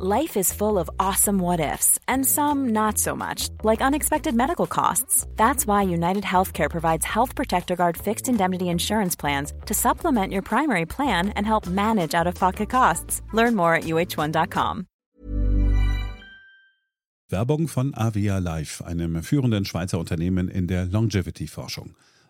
Life is full of awesome what ifs, and some not so much, like unexpected medical costs. That's why United Healthcare provides Health Protector Guard fixed indemnity insurance plans to supplement your primary plan and help manage out of pocket costs. Learn more at uh1.com. Werbung von Avia Life, einem führenden Schweizer Unternehmen in der Longevity-Forschung.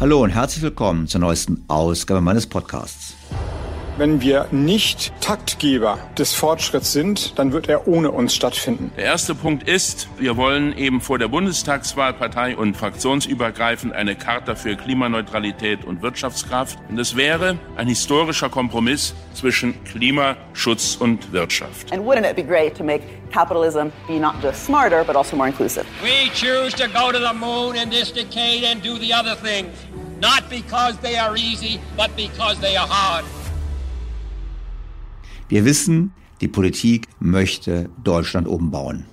Hallo und herzlich willkommen zur neuesten Ausgabe meines Podcasts. Wenn wir nicht Taktgeber des Fortschritts sind, dann wird er ohne uns stattfinden. Der erste Punkt ist, wir wollen eben vor der Bundestagswahl partei- und fraktionsübergreifend eine Charta für Klimaneutralität und Wirtschaftskraft. Und es wäre ein historischer Kompromiss zwischen Klimaschutz und Wirtschaft. And wouldn't it be great to make capitalism be not just smarter, but also more inclusive? We choose to go to the moon in this decade and do the other things, not because they are easy, but because they are hard. Wir wissen, die Politik möchte Deutschland umbauen.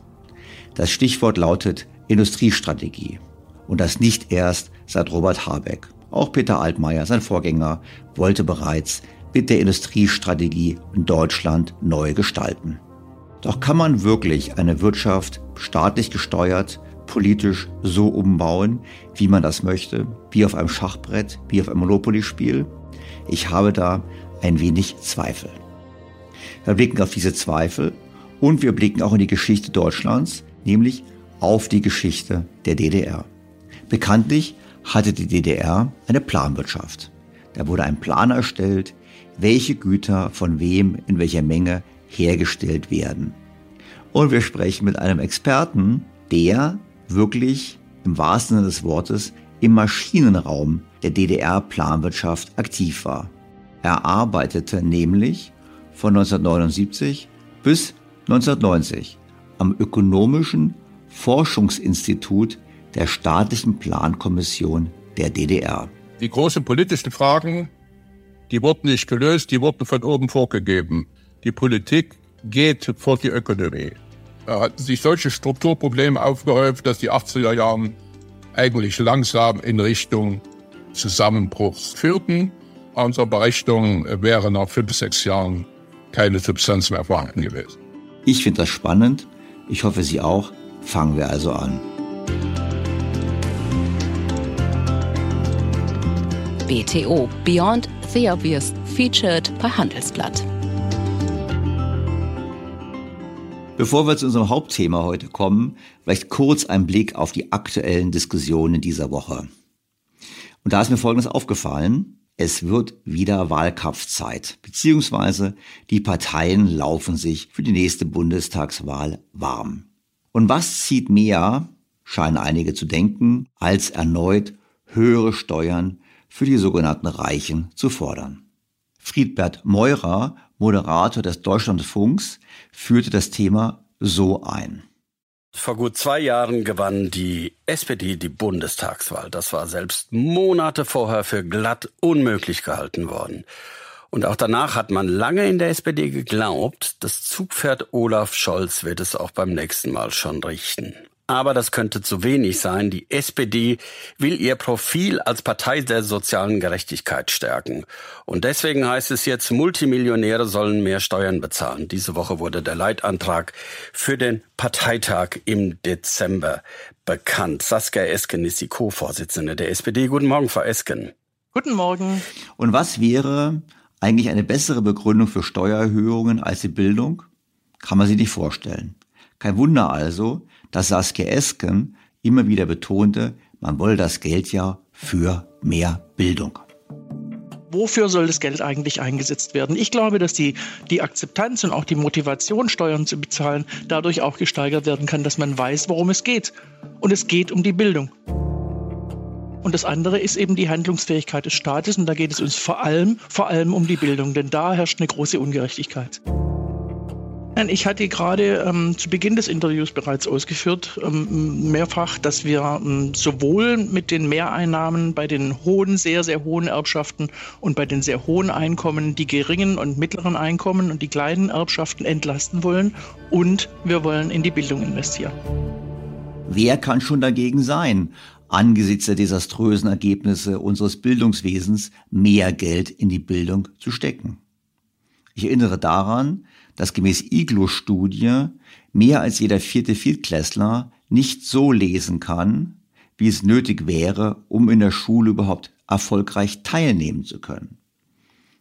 Das Stichwort lautet Industriestrategie. Und das nicht erst seit Robert Habeck. Auch Peter Altmaier, sein Vorgänger, wollte bereits mit der Industriestrategie in Deutschland neu gestalten. Doch kann man wirklich eine Wirtschaft staatlich gesteuert, politisch so umbauen, wie man das möchte, wie auf einem Schachbrett, wie auf einem Monopoly-Spiel? Ich habe da ein wenig Zweifel. Wir blicken auf diese Zweifel und wir blicken auch in die Geschichte Deutschlands, nämlich auf die Geschichte der DDR. Bekanntlich hatte die DDR eine Planwirtschaft. Da wurde ein Plan erstellt, welche Güter von wem in welcher Menge hergestellt werden. Und wir sprechen mit einem Experten, der wirklich im wahrsten Sinne des Wortes im Maschinenraum der DDR-Planwirtschaft aktiv war. Er arbeitete nämlich von 1979 bis 1990 am Ökonomischen Forschungsinstitut der Staatlichen Plankommission der DDR. Die großen politischen Fragen, die wurden nicht gelöst, die wurden von oben vorgegeben. Die Politik geht vor die Ökonomie. Da hatten sich solche Strukturprobleme aufgehäuft, dass die 80er Jahre eigentlich langsam in Richtung Zusammenbruchs führten. Unsere Berechnung wäre nach fünf, sechs Jahren keine Substanz mehr vorhanden gewesen. Ich finde das spannend. Ich hoffe, Sie auch. fangen wir also an. BTO Beyond the Obvious featured bei Handelsblatt. Bevor wir zu unserem Hauptthema heute kommen, vielleicht kurz ein Blick auf die aktuellen Diskussionen dieser Woche. Und da ist mir Folgendes aufgefallen. Es wird wieder Wahlkampfzeit, beziehungsweise die Parteien laufen sich für die nächste Bundestagswahl warm. Und was zieht mehr, scheinen einige zu denken, als erneut höhere Steuern für die sogenannten Reichen zu fordern. Friedbert Meurer Moderator des Deutschlandfunks, führte das Thema so ein. Vor gut zwei Jahren gewann die SPD die Bundestagswahl. Das war selbst Monate vorher für glatt unmöglich gehalten worden. Und auch danach hat man lange in der SPD geglaubt, das Zugpferd Olaf Scholz wird es auch beim nächsten Mal schon richten. Aber das könnte zu wenig sein. Die SPD will ihr Profil als Partei der sozialen Gerechtigkeit stärken. Und deswegen heißt es jetzt, Multimillionäre sollen mehr Steuern bezahlen. Diese Woche wurde der Leitantrag für den Parteitag im Dezember bekannt. Saskia Esken ist die Co-Vorsitzende der SPD. Guten Morgen, Frau Esken. Guten Morgen. Und was wäre eigentlich eine bessere Begründung für Steuererhöhungen als die Bildung? Kann man sich nicht vorstellen. Kein Wunder also, dass Saskia Esken immer wieder betonte, man wolle das Geld ja für mehr Bildung. Wofür soll das Geld eigentlich eingesetzt werden? Ich glaube, dass die, die Akzeptanz und auch die Motivation, Steuern zu bezahlen, dadurch auch gesteigert werden kann, dass man weiß, worum es geht. Und es geht um die Bildung. Und das andere ist eben die Handlungsfähigkeit des Staates. Und da geht es uns vor allem, vor allem um die Bildung, denn da herrscht eine große Ungerechtigkeit. Ich hatte gerade ähm, zu Beginn des Interviews bereits ausgeführt, ähm, mehrfach, dass wir ähm, sowohl mit den Mehreinnahmen bei den hohen, sehr, sehr hohen Erbschaften und bei den sehr hohen Einkommen die geringen und mittleren Einkommen und die kleinen Erbschaften entlasten wollen und wir wollen in die Bildung investieren. Wer kann schon dagegen sein, angesichts der desaströsen Ergebnisse unseres Bildungswesens mehr Geld in die Bildung zu stecken? Ich erinnere daran, dass gemäß Iglo-Studie mehr als jeder vierte Viertklässler nicht so lesen kann, wie es nötig wäre, um in der Schule überhaupt erfolgreich teilnehmen zu können.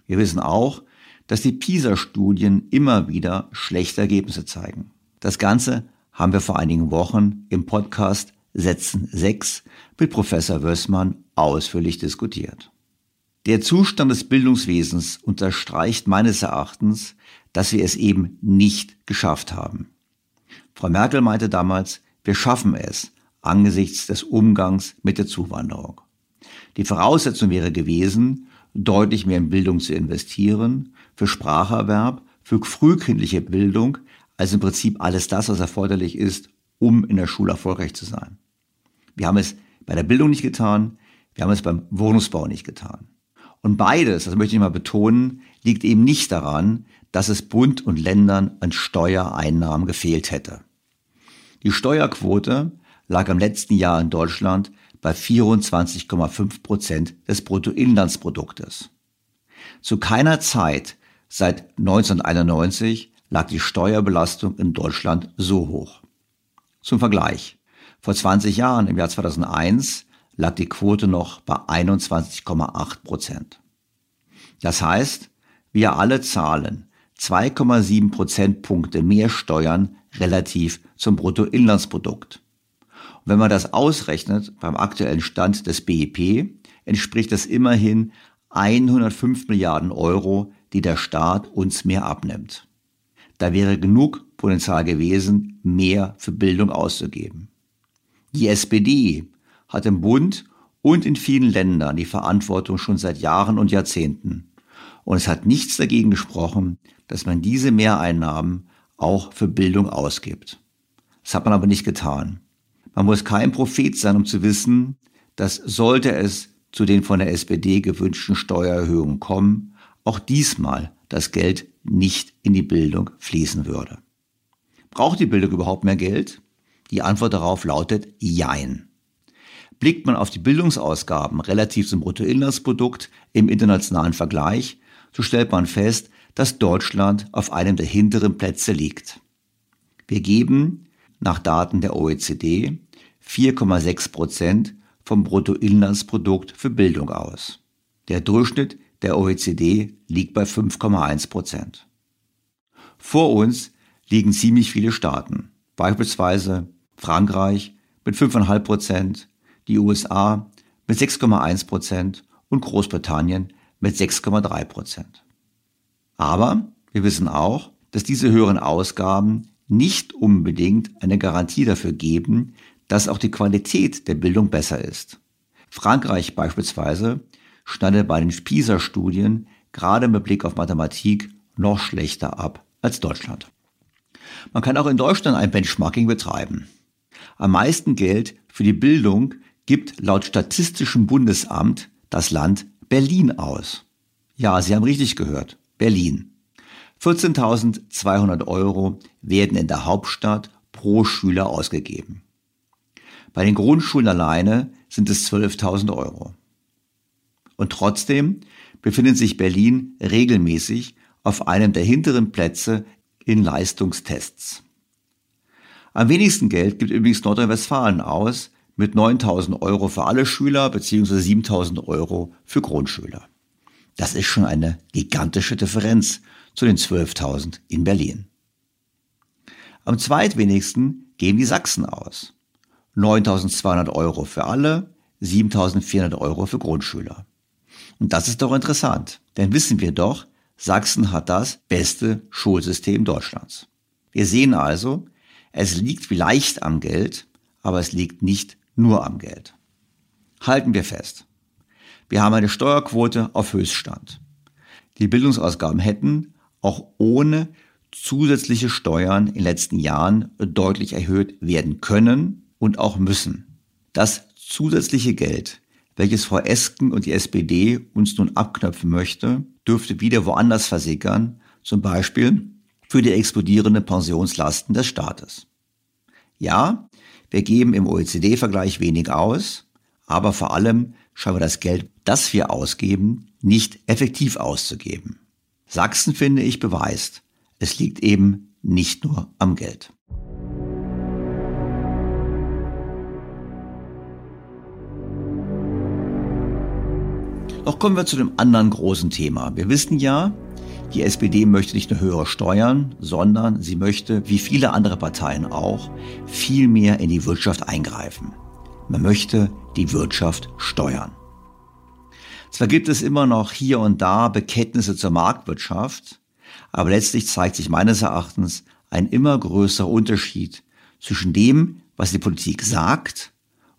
Wir wissen auch, dass die PISA-Studien immer wieder schlechte Ergebnisse zeigen. Das Ganze haben wir vor einigen Wochen im Podcast Sätzen 6 mit Professor Wössmann ausführlich diskutiert. Der Zustand des Bildungswesens unterstreicht meines Erachtens, dass wir es eben nicht geschafft haben. Frau Merkel meinte damals, wir schaffen es angesichts des Umgangs mit der Zuwanderung. Die Voraussetzung wäre gewesen, deutlich mehr in Bildung zu investieren, für Spracherwerb, für frühkindliche Bildung, also im Prinzip alles das, was erforderlich ist, um in der Schule erfolgreich zu sein. Wir haben es bei der Bildung nicht getan, wir haben es beim Wohnungsbau nicht getan. Und beides, das möchte ich mal betonen, liegt eben nicht daran, dass es Bund und Ländern an Steuereinnahmen gefehlt hätte. Die Steuerquote lag im letzten Jahr in Deutschland bei 24,5 Prozent des Bruttoinlandsproduktes. Zu keiner Zeit seit 1991 lag die Steuerbelastung in Deutschland so hoch. Zum Vergleich. Vor 20 Jahren, im Jahr 2001, lag die Quote noch bei 21,8 Prozent. Das heißt, wir alle zahlen 2,7 Prozentpunkte mehr Steuern relativ zum Bruttoinlandsprodukt. Und wenn man das ausrechnet beim aktuellen Stand des BIP, entspricht das immerhin 105 Milliarden Euro, die der Staat uns mehr abnimmt. Da wäre genug Potenzial gewesen, mehr für Bildung auszugeben. Die SPD hat im Bund und in vielen Ländern die Verantwortung schon seit Jahren und Jahrzehnten. Und es hat nichts dagegen gesprochen, dass man diese Mehreinnahmen auch für Bildung ausgibt. Das hat man aber nicht getan. Man muss kein Prophet sein, um zu wissen, dass sollte es zu den von der SPD gewünschten Steuererhöhungen kommen, auch diesmal das Geld nicht in die Bildung fließen würde. Braucht die Bildung überhaupt mehr Geld? Die Antwort darauf lautet Jein. Blickt man auf die Bildungsausgaben relativ zum Bruttoinlandsprodukt im internationalen Vergleich, so stellt man fest, dass Deutschland auf einem der hinteren Plätze liegt. Wir geben nach Daten der OECD 4,6 Prozent vom Bruttoinlandsprodukt für Bildung aus. Der Durchschnitt der OECD liegt bei 5,1 Prozent. Vor uns liegen ziemlich viele Staaten, beispielsweise Frankreich mit 5,5 Prozent, die USA mit 6,1 Prozent und Großbritannien mit 6,3 Prozent. Aber wir wissen auch, dass diese höheren Ausgaben nicht unbedingt eine Garantie dafür geben, dass auch die Qualität der Bildung besser ist. Frankreich beispielsweise schneidet bei den PISA-Studien gerade mit Blick auf Mathematik noch schlechter ab als Deutschland. Man kann auch in Deutschland ein Benchmarking betreiben. Am meisten Geld für die Bildung gibt laut Statistischem Bundesamt das Land Berlin aus. Ja, Sie haben richtig gehört. Berlin. 14.200 Euro werden in der Hauptstadt pro Schüler ausgegeben. Bei den Grundschulen alleine sind es 12.000 Euro. Und trotzdem befindet sich Berlin regelmäßig auf einem der hinteren Plätze in Leistungstests. Am wenigsten Geld gibt übrigens Nordrhein-Westfalen aus mit 9.000 Euro für alle Schüler bzw. 7.000 Euro für Grundschüler. Das ist schon eine gigantische Differenz zu den 12.000 in Berlin. Am zweitwenigsten geben die Sachsen aus. 9.200 Euro für alle, 7.400 Euro für Grundschüler. Und das ist doch interessant, denn wissen wir doch, Sachsen hat das beste Schulsystem Deutschlands. Wir sehen also, es liegt vielleicht am Geld, aber es liegt nicht nur am Geld. Halten wir fest. Wir haben eine Steuerquote auf Höchststand. Die Bildungsausgaben hätten, auch ohne zusätzliche Steuern in den letzten Jahren deutlich erhöht werden können und auch müssen. Das zusätzliche Geld welches Frau Esken und die SPD uns nun abknöpfen möchte, dürfte wieder woanders versickern, zum Beispiel für die explodierenden Pensionslasten des Staates. Ja, wir geben im OECD-Vergleich wenig aus, aber vor allem scheinen wir das Geld, das wir ausgeben, nicht effektiv auszugeben. Sachsen, finde ich, beweist, es liegt eben nicht nur am Geld. Doch kommen wir zu dem anderen großen Thema. Wir wissen ja, die SPD möchte nicht nur höhere Steuern, sondern sie möchte, wie viele andere Parteien auch, viel mehr in die Wirtschaft eingreifen. Man möchte die Wirtschaft steuern. Zwar gibt es immer noch hier und da Bekenntnisse zur Marktwirtschaft, aber letztlich zeigt sich meines Erachtens ein immer größerer Unterschied zwischen dem, was die Politik sagt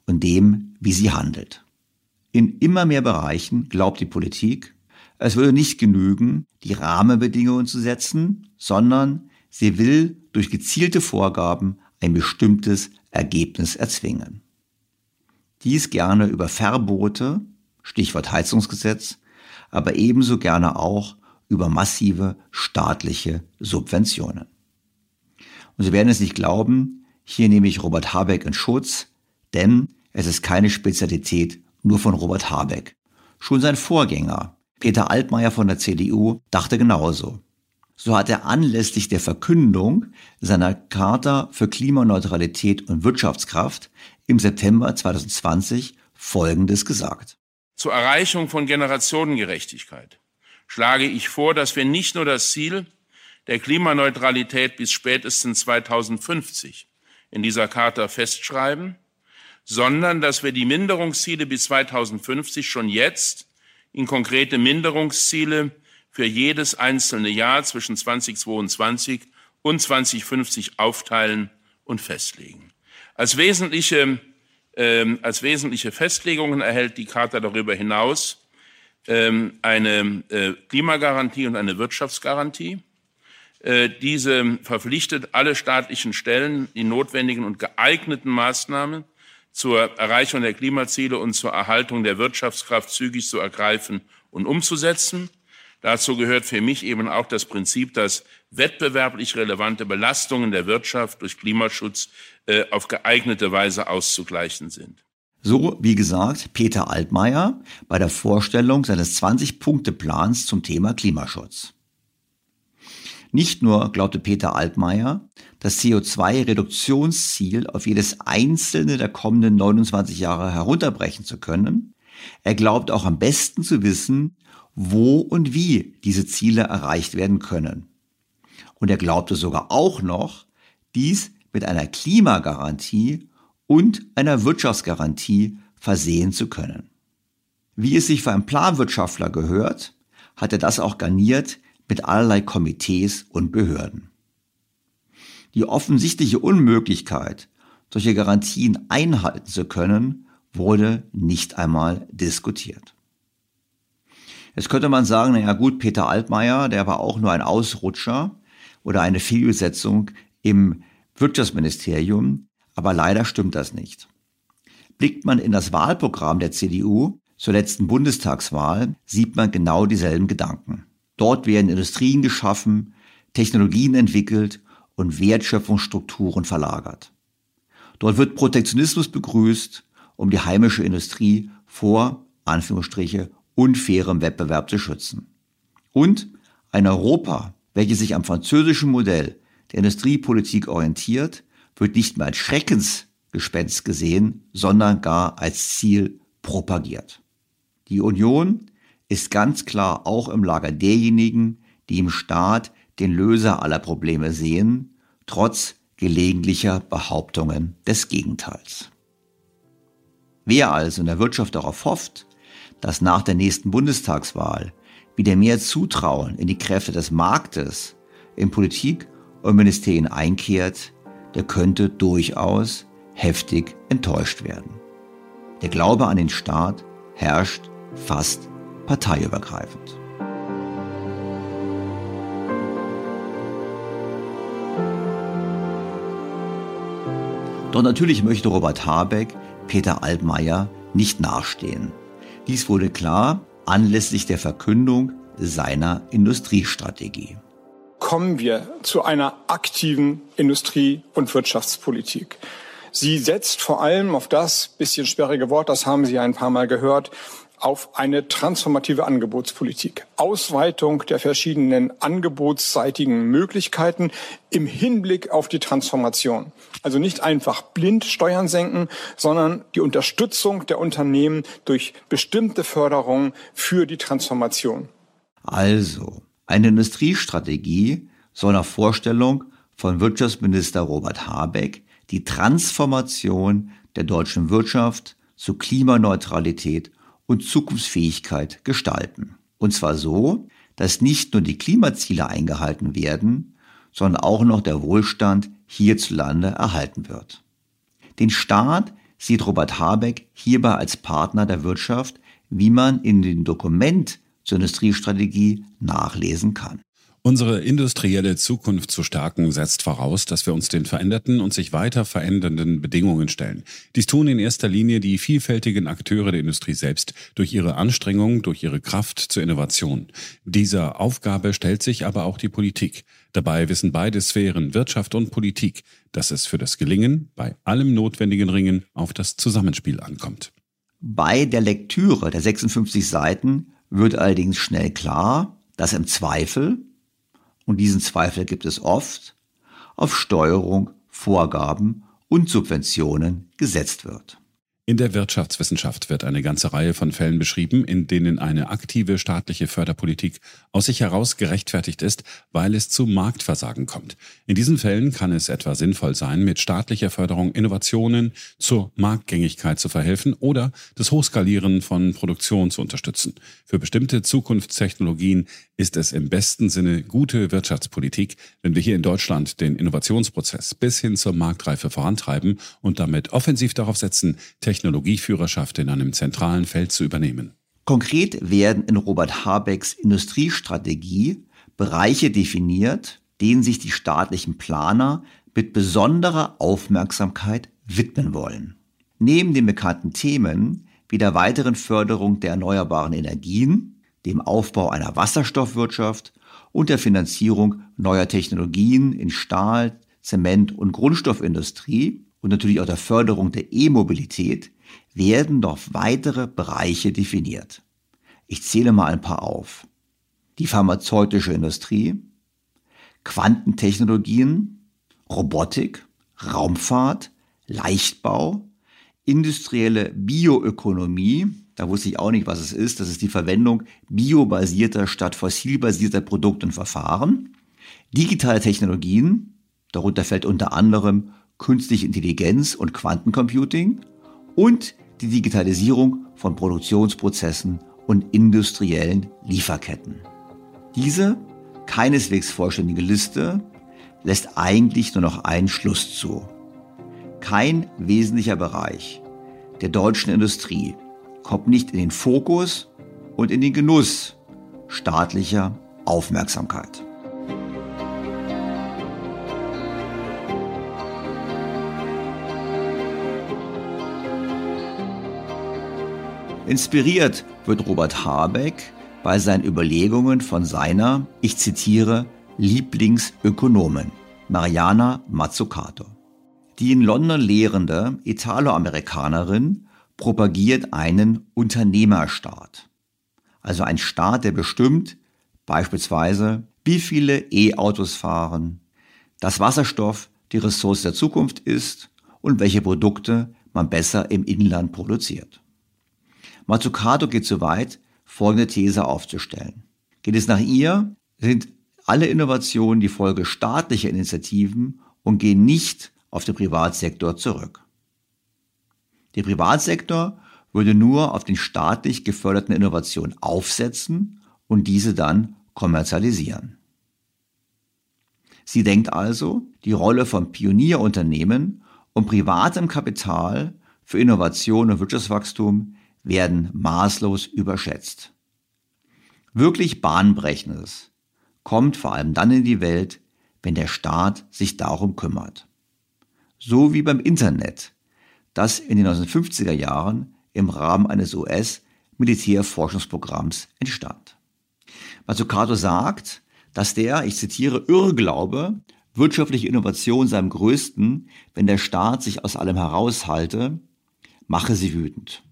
und dem, wie sie handelt. In immer mehr Bereichen glaubt die Politik, es würde nicht genügen, die Rahmenbedingungen zu setzen, sondern sie will durch gezielte Vorgaben ein bestimmtes Ergebnis erzwingen. Dies gerne über Verbote, Stichwort Heizungsgesetz, aber ebenso gerne auch über massive staatliche Subventionen. Und Sie werden es nicht glauben, hier nehme ich Robert Habeck in Schutz, denn es ist keine Spezialität nur von Robert Habeck. Schon sein Vorgänger, Peter Altmaier von der CDU, dachte genauso. So hat er anlässlich der Verkündung seiner Charta für Klimaneutralität und Wirtschaftskraft im September 2020 Folgendes gesagt. Zur Erreichung von Generationengerechtigkeit schlage ich vor, dass wir nicht nur das Ziel der Klimaneutralität bis spätestens 2050 in dieser Charta festschreiben, sondern dass wir die Minderungsziele bis 2050 schon jetzt in konkrete Minderungsziele für jedes einzelne Jahr zwischen 2022 und 2050 aufteilen und festlegen. Als wesentliche, äh, als wesentliche Festlegungen erhält die Charta darüber hinaus äh, eine äh, Klimagarantie und eine Wirtschaftsgarantie. Äh, diese verpflichtet alle staatlichen Stellen, die notwendigen und geeigneten Maßnahmen zur Erreichung der Klimaziele und zur Erhaltung der Wirtschaftskraft zügig zu ergreifen und umzusetzen. Dazu gehört für mich eben auch das Prinzip, dass wettbewerblich relevante Belastungen der Wirtschaft durch Klimaschutz äh, auf geeignete Weise auszugleichen sind. So, wie gesagt, Peter Altmaier bei der Vorstellung seines 20-Punkte-Plans zum Thema Klimaschutz. Nicht nur glaubte Peter Altmaier, das CO2-Reduktionsziel auf jedes einzelne der kommenden 29 Jahre herunterbrechen zu können, er glaubt auch am besten zu wissen, wo und wie diese Ziele erreicht werden können. Und er glaubte sogar auch noch, dies mit einer Klimagarantie und einer Wirtschaftsgarantie versehen zu können. Wie es sich für einen Planwirtschaftler gehört, hat er das auch garniert mit allerlei Komitees und Behörden. Die offensichtliche Unmöglichkeit, solche Garantien einhalten zu können, wurde nicht einmal diskutiert. Jetzt könnte man sagen, na ja gut, Peter Altmaier, der war auch nur ein Ausrutscher oder eine Fehlbesetzung im Wirtschaftsministerium, aber leider stimmt das nicht. Blickt man in das Wahlprogramm der CDU zur letzten Bundestagswahl, sieht man genau dieselben Gedanken. Dort werden Industrien geschaffen, Technologien entwickelt und Wertschöpfungsstrukturen verlagert. Dort wird Protektionismus begrüßt um die heimische Industrie vor, Anführungsstriche, unfairem Wettbewerb zu schützen. Und ein Europa, welches sich am französischen Modell der Industriepolitik orientiert, wird nicht mehr als Schreckensgespenst gesehen, sondern gar als Ziel propagiert. Die Union ist ganz klar auch im Lager derjenigen, die im Staat den Löser aller Probleme sehen, trotz gelegentlicher Behauptungen des Gegenteils. Wer also in der Wirtschaft darauf hofft, dass nach der nächsten Bundestagswahl wieder mehr Zutrauen in die Kräfte des Marktes in Politik und Ministerien einkehrt, der könnte durchaus heftig enttäuscht werden. Der Glaube an den Staat herrscht fast parteiübergreifend. Doch natürlich möchte Robert Habeck Peter Altmaier nicht nachstehen. Dies wurde klar anlässlich der Verkündung seiner Industriestrategie. Kommen wir zu einer aktiven Industrie- und Wirtschaftspolitik. Sie setzt vor allem auf das bisschen sperrige Wort, das haben Sie ein paar Mal gehört, auf eine transformative Angebotspolitik. Ausweitung der verschiedenen angebotsseitigen Möglichkeiten im Hinblick auf die Transformation. Also nicht einfach blind Steuern senken, sondern die Unterstützung der Unternehmen durch bestimmte Förderung für die Transformation. Also, eine Industriestrategie soll nach Vorstellung von Wirtschaftsminister Robert Habeck die Transformation der deutschen Wirtschaft zu Klimaneutralität und Zukunftsfähigkeit gestalten. Und zwar so, dass nicht nur die Klimaziele eingehalten werden, sondern auch noch der Wohlstand hierzulande erhalten wird. Den Staat sieht Robert Habeck hierbei als Partner der Wirtschaft, wie man in dem Dokument zur Industriestrategie nachlesen kann. Unsere industrielle Zukunft zu stärken setzt voraus, dass wir uns den veränderten und sich weiter verändernden Bedingungen stellen. Dies tun in erster Linie die vielfältigen Akteure der Industrie selbst durch ihre Anstrengung, durch ihre Kraft zur Innovation. Dieser Aufgabe stellt sich aber auch die Politik. Dabei wissen beide Sphären, Wirtschaft und Politik, dass es für das Gelingen bei allem notwendigen Ringen auf das Zusammenspiel ankommt. Bei der Lektüre der 56 Seiten wird allerdings schnell klar, dass im Zweifel und diesen Zweifel gibt es oft, auf Steuerung, Vorgaben und Subventionen gesetzt wird. In der Wirtschaftswissenschaft wird eine ganze Reihe von Fällen beschrieben, in denen eine aktive staatliche Förderpolitik aus sich heraus gerechtfertigt ist, weil es zu Marktversagen kommt. In diesen Fällen kann es etwa sinnvoll sein, mit staatlicher Förderung Innovationen zur Marktgängigkeit zu verhelfen oder das Hochskalieren von Produktion zu unterstützen. Für bestimmte Zukunftstechnologien ist es im besten Sinne gute Wirtschaftspolitik, wenn wir hier in Deutschland den Innovationsprozess bis hin zur Marktreife vorantreiben und damit offensiv darauf setzen, Technologieführerschaft in einem zentralen Feld zu übernehmen. Konkret werden in Robert Habecks Industriestrategie Bereiche definiert, denen sich die staatlichen Planer mit besonderer Aufmerksamkeit widmen wollen. Neben den bekannten Themen wie der weiteren Förderung der erneuerbaren Energien, dem Aufbau einer Wasserstoffwirtschaft und der Finanzierung neuer Technologien in Stahl, Zement und Grundstoffindustrie und natürlich auch der Förderung der E-Mobilität werden noch weitere Bereiche definiert. Ich zähle mal ein paar auf. Die pharmazeutische Industrie, Quantentechnologien, Robotik, Raumfahrt, Leichtbau, industrielle Bioökonomie, da wusste ich auch nicht, was es ist, das ist die Verwendung biobasierter statt fossilbasierter Produkte und Verfahren, digitale Technologien, darunter fällt unter anderem künstliche Intelligenz und Quantencomputing und die Digitalisierung von Produktionsprozessen und industriellen Lieferketten. Diese keineswegs vollständige Liste lässt eigentlich nur noch einen Schluss zu. Kein wesentlicher Bereich der deutschen Industrie kommt nicht in den Fokus und in den Genuss staatlicher Aufmerksamkeit. Inspiriert wird Robert Habeck bei seinen Überlegungen von seiner, ich zitiere, Lieblingsökonomin, Mariana Mazzucato. Die in London lehrende Italoamerikanerin propagiert einen Unternehmerstaat. Also ein Staat, der bestimmt beispielsweise, wie viele E-Autos fahren, dass Wasserstoff die Ressource der Zukunft ist und welche Produkte man besser im Inland produziert. Mazzucato geht so weit, folgende These aufzustellen. Geht es nach ihr, sind alle Innovationen die Folge staatlicher Initiativen und gehen nicht auf den Privatsektor zurück. Der Privatsektor würde nur auf den staatlich geförderten Innovationen aufsetzen und diese dann kommerzialisieren. Sie denkt also, die Rolle von Pionierunternehmen und privatem Kapital für Innovation und Wirtschaftswachstum werden maßlos überschätzt. Wirklich Bahnbrechendes kommt vor allem dann in die Welt, wenn der Staat sich darum kümmert. So wie beim Internet, das in den 1950er Jahren im Rahmen eines US-Militärforschungsprogramms entstand. Mazzucato sagt, dass der, ich zitiere, Irrglaube, wirtschaftliche Innovation sei am größten, wenn der Staat sich aus allem heraushalte, mache sie wütend.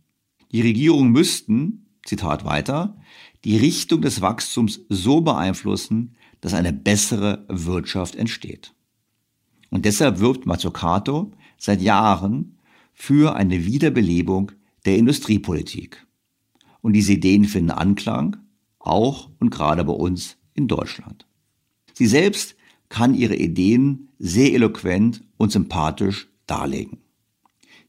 Die Regierungen müssten, Zitat weiter, die Richtung des Wachstums so beeinflussen, dass eine bessere Wirtschaft entsteht. Und deshalb wirbt Mazzucato seit Jahren für eine Wiederbelebung der Industriepolitik. Und diese Ideen finden Anklang, auch und gerade bei uns in Deutschland. Sie selbst kann ihre Ideen sehr eloquent und sympathisch darlegen.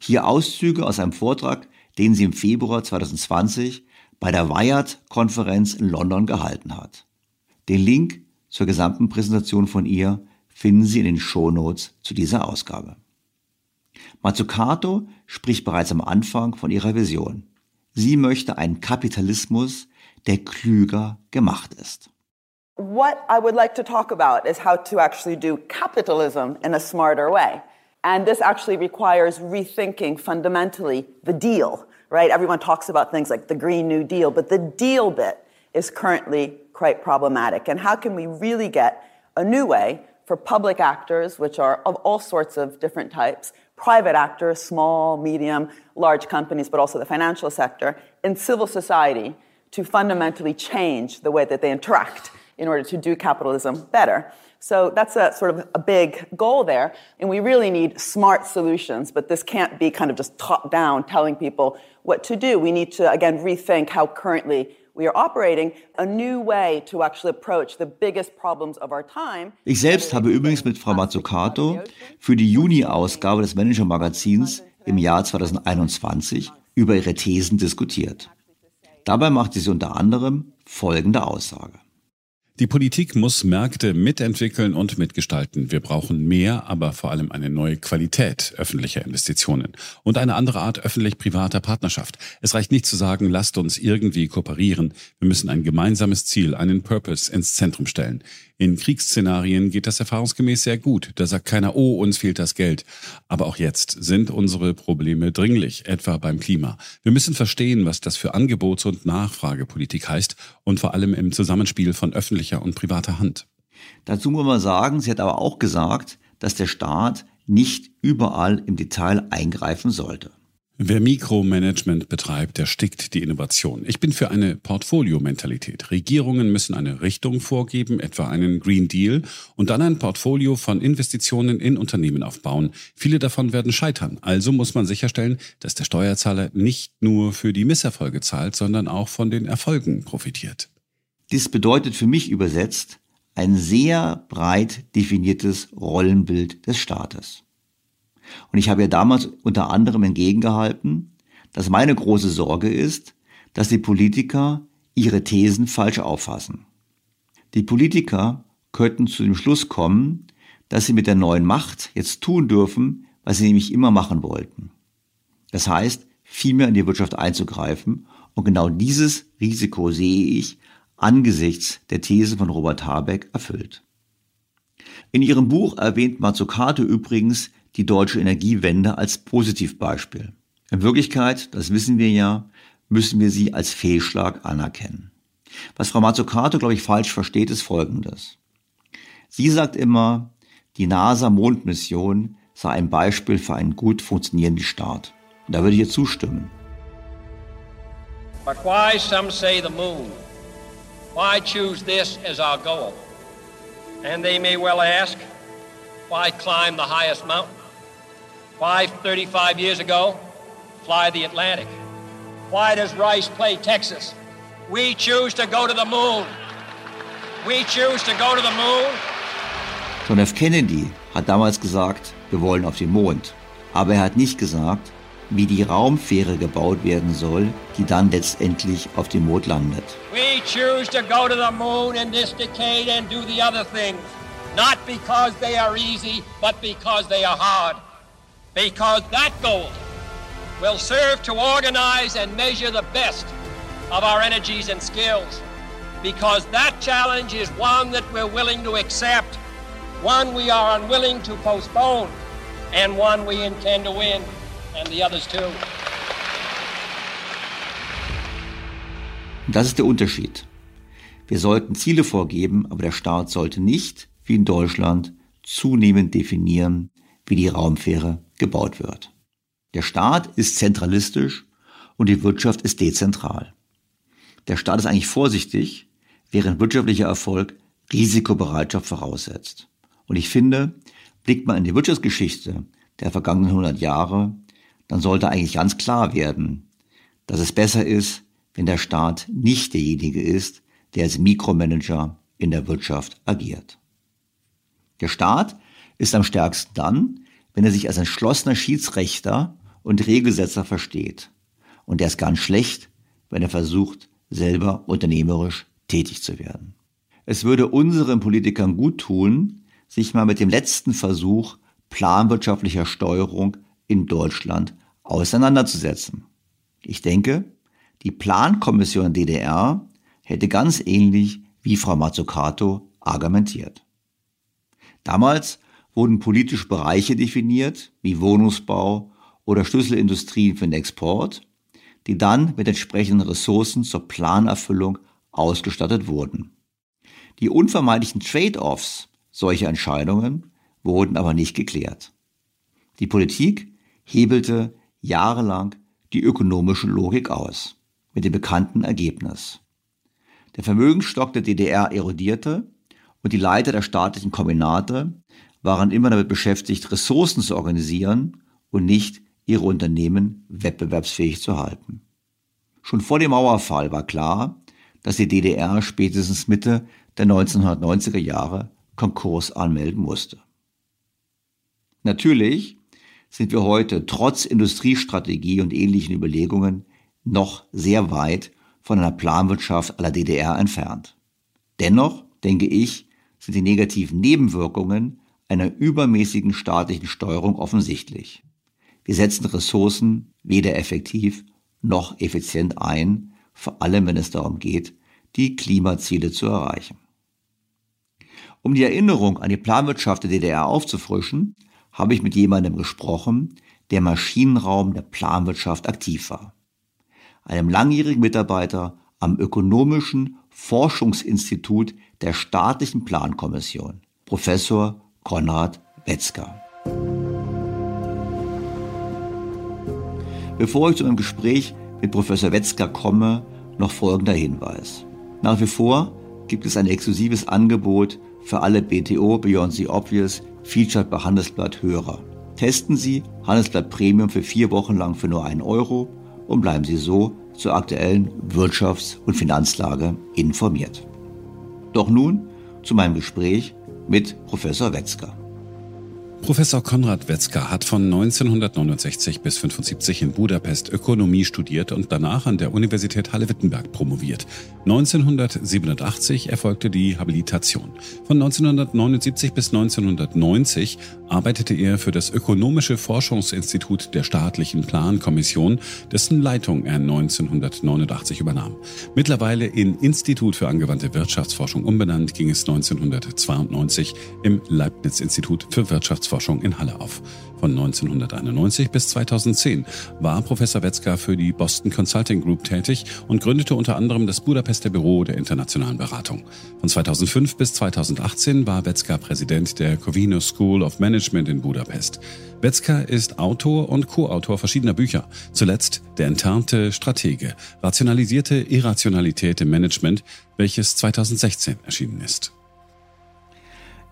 Hier Auszüge aus einem Vortrag den sie im Februar 2020 bei der Wired-Konferenz in London gehalten hat. Den Link zur gesamten Präsentation von ihr finden Sie in den Shownotes zu dieser Ausgabe. Mazzucato spricht bereits am Anfang von ihrer Vision. Sie möchte einen Kapitalismus, der klüger gemacht ist. What I would like to talk about is how to actually do capitalism in a smarter way. And this actually requires rethinking fundamentally the deal, right? Everyone talks about things like the Green New Deal, but the deal bit is currently quite problematic. And how can we really get a new way for public actors, which are of all sorts of different types, private actors, small, medium, large companies, but also the financial sector, and civil society to fundamentally change the way that they interact in order to do capitalism better. So that's a sort of a big goal there. And we really need smart solutions, but this can't be kind of just top down telling people what to do. We need to, again, rethink how currently we are operating a new way to actually approach the biggest problems of our time. Ich selbst habe übrigens mit Frau Mazzucato für die Juni-Ausgabe des Manager-Magazins im Jahr 2021 über ihre Thesen diskutiert. Dabei machte sie unter anderem folgende Aussage. Die Politik muss Märkte mitentwickeln und mitgestalten. Wir brauchen mehr, aber vor allem eine neue Qualität öffentlicher Investitionen und eine andere Art öffentlich-privater Partnerschaft. Es reicht nicht zu sagen, lasst uns irgendwie kooperieren. Wir müssen ein gemeinsames Ziel, einen Purpose ins Zentrum stellen. In Kriegsszenarien geht das erfahrungsgemäß sehr gut. Da sagt keiner, oh, uns fehlt das Geld. Aber auch jetzt sind unsere Probleme dringlich, etwa beim Klima. Wir müssen verstehen, was das für Angebots- und Nachfragepolitik heißt und vor allem im Zusammenspiel von öffentlicher und privater Hand. Dazu muss man sagen, sie hat aber auch gesagt, dass der Staat nicht überall im Detail eingreifen sollte. Wer Mikromanagement betreibt, der stickt die Innovation. Ich bin für eine Portfoliomentalität. Regierungen müssen eine Richtung vorgeben, etwa einen Green Deal, und dann ein Portfolio von Investitionen in Unternehmen aufbauen. Viele davon werden scheitern. Also muss man sicherstellen, dass der Steuerzahler nicht nur für die Misserfolge zahlt, sondern auch von den Erfolgen profitiert. Dies bedeutet für mich übersetzt ein sehr breit definiertes Rollenbild des Staates. Und ich habe ja damals unter anderem entgegengehalten, dass meine große Sorge ist, dass die Politiker ihre Thesen falsch auffassen. Die Politiker könnten zu dem Schluss kommen, dass sie mit der neuen Macht jetzt tun dürfen, was sie nämlich immer machen wollten. Das heißt, viel mehr in die Wirtschaft einzugreifen. Und genau dieses Risiko sehe ich angesichts der These von Robert Habeck erfüllt. In ihrem Buch erwähnt Mazzucato übrigens die deutsche Energiewende als Positivbeispiel. In Wirklichkeit, das wissen wir ja, müssen wir sie als Fehlschlag anerkennen. Was Frau Mazzucato, glaube ich, falsch versteht, ist Folgendes. Sie sagt immer, die NASA-Mondmission sei ein Beispiel für einen gut funktionierenden Staat. Und da würde ich ihr zustimmen. But why some say the moon? Why choose this as our goal? And they may well ask, why climb the highest mountain? Why, 35 years ago, fly the Atlantic? Why does Rice play Texas? We choose to go to the moon. We choose to go to the moon. John F. Kennedy hat damals gesagt, wir wollen auf den Mond. Aber er hat nicht gesagt, wie die Raumfähre gebaut werden soll, die dann letztendlich auf dem Mond landet. We choose to go to the moon in this decade and do the other things, not because they are easy, but because they are hard. Because that goal will serve to organize and measure the best of our energies and skills. Because that challenge is one that we're willing to accept, one we are unwilling to postpone, and one we intend to win, and the others too. Das ist der Unterschied. Wir sollten Ziele vorgeben, aber der Staat sollte nicht, wie in Deutschland, zunehmend definieren, wie die Raumfähre gebaut wird. Der Staat ist zentralistisch und die Wirtschaft ist dezentral. Der Staat ist eigentlich vorsichtig, während wirtschaftlicher Erfolg Risikobereitschaft voraussetzt. Und ich finde, blickt man in die Wirtschaftsgeschichte der vergangenen 100 Jahre, dann sollte eigentlich ganz klar werden, dass es besser ist, wenn der Staat nicht derjenige ist, der als Mikromanager in der Wirtschaft agiert. Der Staat ist am stärksten dann, wenn er sich als entschlossener Schiedsrichter und Regelsetzer versteht. Und er ist ganz schlecht, wenn er versucht, selber unternehmerisch tätig zu werden. Es würde unseren Politikern gut tun, sich mal mit dem letzten Versuch planwirtschaftlicher Steuerung in Deutschland auseinanderzusetzen. Ich denke, die Plankommission DDR hätte ganz ähnlich wie Frau Mazzucato argumentiert. Damals wurden politische Bereiche definiert, wie Wohnungsbau oder Schlüsselindustrien für den Export, die dann mit entsprechenden Ressourcen zur Planerfüllung ausgestattet wurden. Die unvermeidlichen Trade-offs solcher Entscheidungen wurden aber nicht geklärt. Die Politik hebelte jahrelang die ökonomische Logik aus, mit dem bekannten Ergebnis. Der Vermögensstock der DDR erodierte und die Leiter der staatlichen Kombinate waren immer damit beschäftigt, Ressourcen zu organisieren und nicht ihre Unternehmen wettbewerbsfähig zu halten. Schon vor dem Mauerfall war klar, dass die DDR spätestens Mitte der 1990er Jahre Konkurs anmelden musste. Natürlich sind wir heute trotz Industriestrategie und ähnlichen Überlegungen noch sehr weit von einer Planwirtschaft aller DDR entfernt. Dennoch, denke ich, sind die negativen Nebenwirkungen einer übermäßigen staatlichen Steuerung offensichtlich. Wir setzen Ressourcen weder effektiv noch effizient ein, vor allem wenn es darum geht, die Klimaziele zu erreichen. Um die Erinnerung an die Planwirtschaft der DDR aufzufrischen, habe ich mit jemandem gesprochen, der im Maschinenraum der Planwirtschaft aktiv war. Einem langjährigen Mitarbeiter am Ökonomischen Forschungsinstitut der Staatlichen Plankommission, Professor Konrad Wetzger. Bevor ich zu einem Gespräch mit Professor Wetzger komme, noch folgender Hinweis. Nach wie vor gibt es ein exklusives Angebot für alle BTO Beyond the Obvious Featured bei Handelsblatt Hörer. Testen Sie Handelsblatt Premium für vier Wochen lang für nur einen Euro und bleiben Sie so zur aktuellen Wirtschafts- und Finanzlage informiert. Doch nun zu meinem Gespräch mit Professor Wetzger. Professor Konrad Wetzger hat von 1969 bis 1975 in Budapest Ökonomie studiert und danach an der Universität Halle-Wittenberg promoviert. 1987 erfolgte die Habilitation. Von 1979 bis 1990 arbeitete er für das Ökonomische Forschungsinstitut der Staatlichen Plankommission, dessen Leitung er 1989 übernahm. Mittlerweile in Institut für angewandte Wirtschaftsforschung umbenannt, ging es 1992 im Leibniz-Institut für Wirtschaftsforschung Wirtschaftsforschung in Halle auf. Von 1991 bis 2010 war Professor Wetzger für die Boston Consulting Group tätig und gründete unter anderem das Budapester Büro der internationalen Beratung. Von 2005 bis 2018 war Wetzger Präsident der Covino School of Management in Budapest. Wetzger ist Autor und Co-Autor verschiedener Bücher. Zuletzt Der enternte Stratege, rationalisierte Irrationalität im Management, welches 2016 erschienen ist.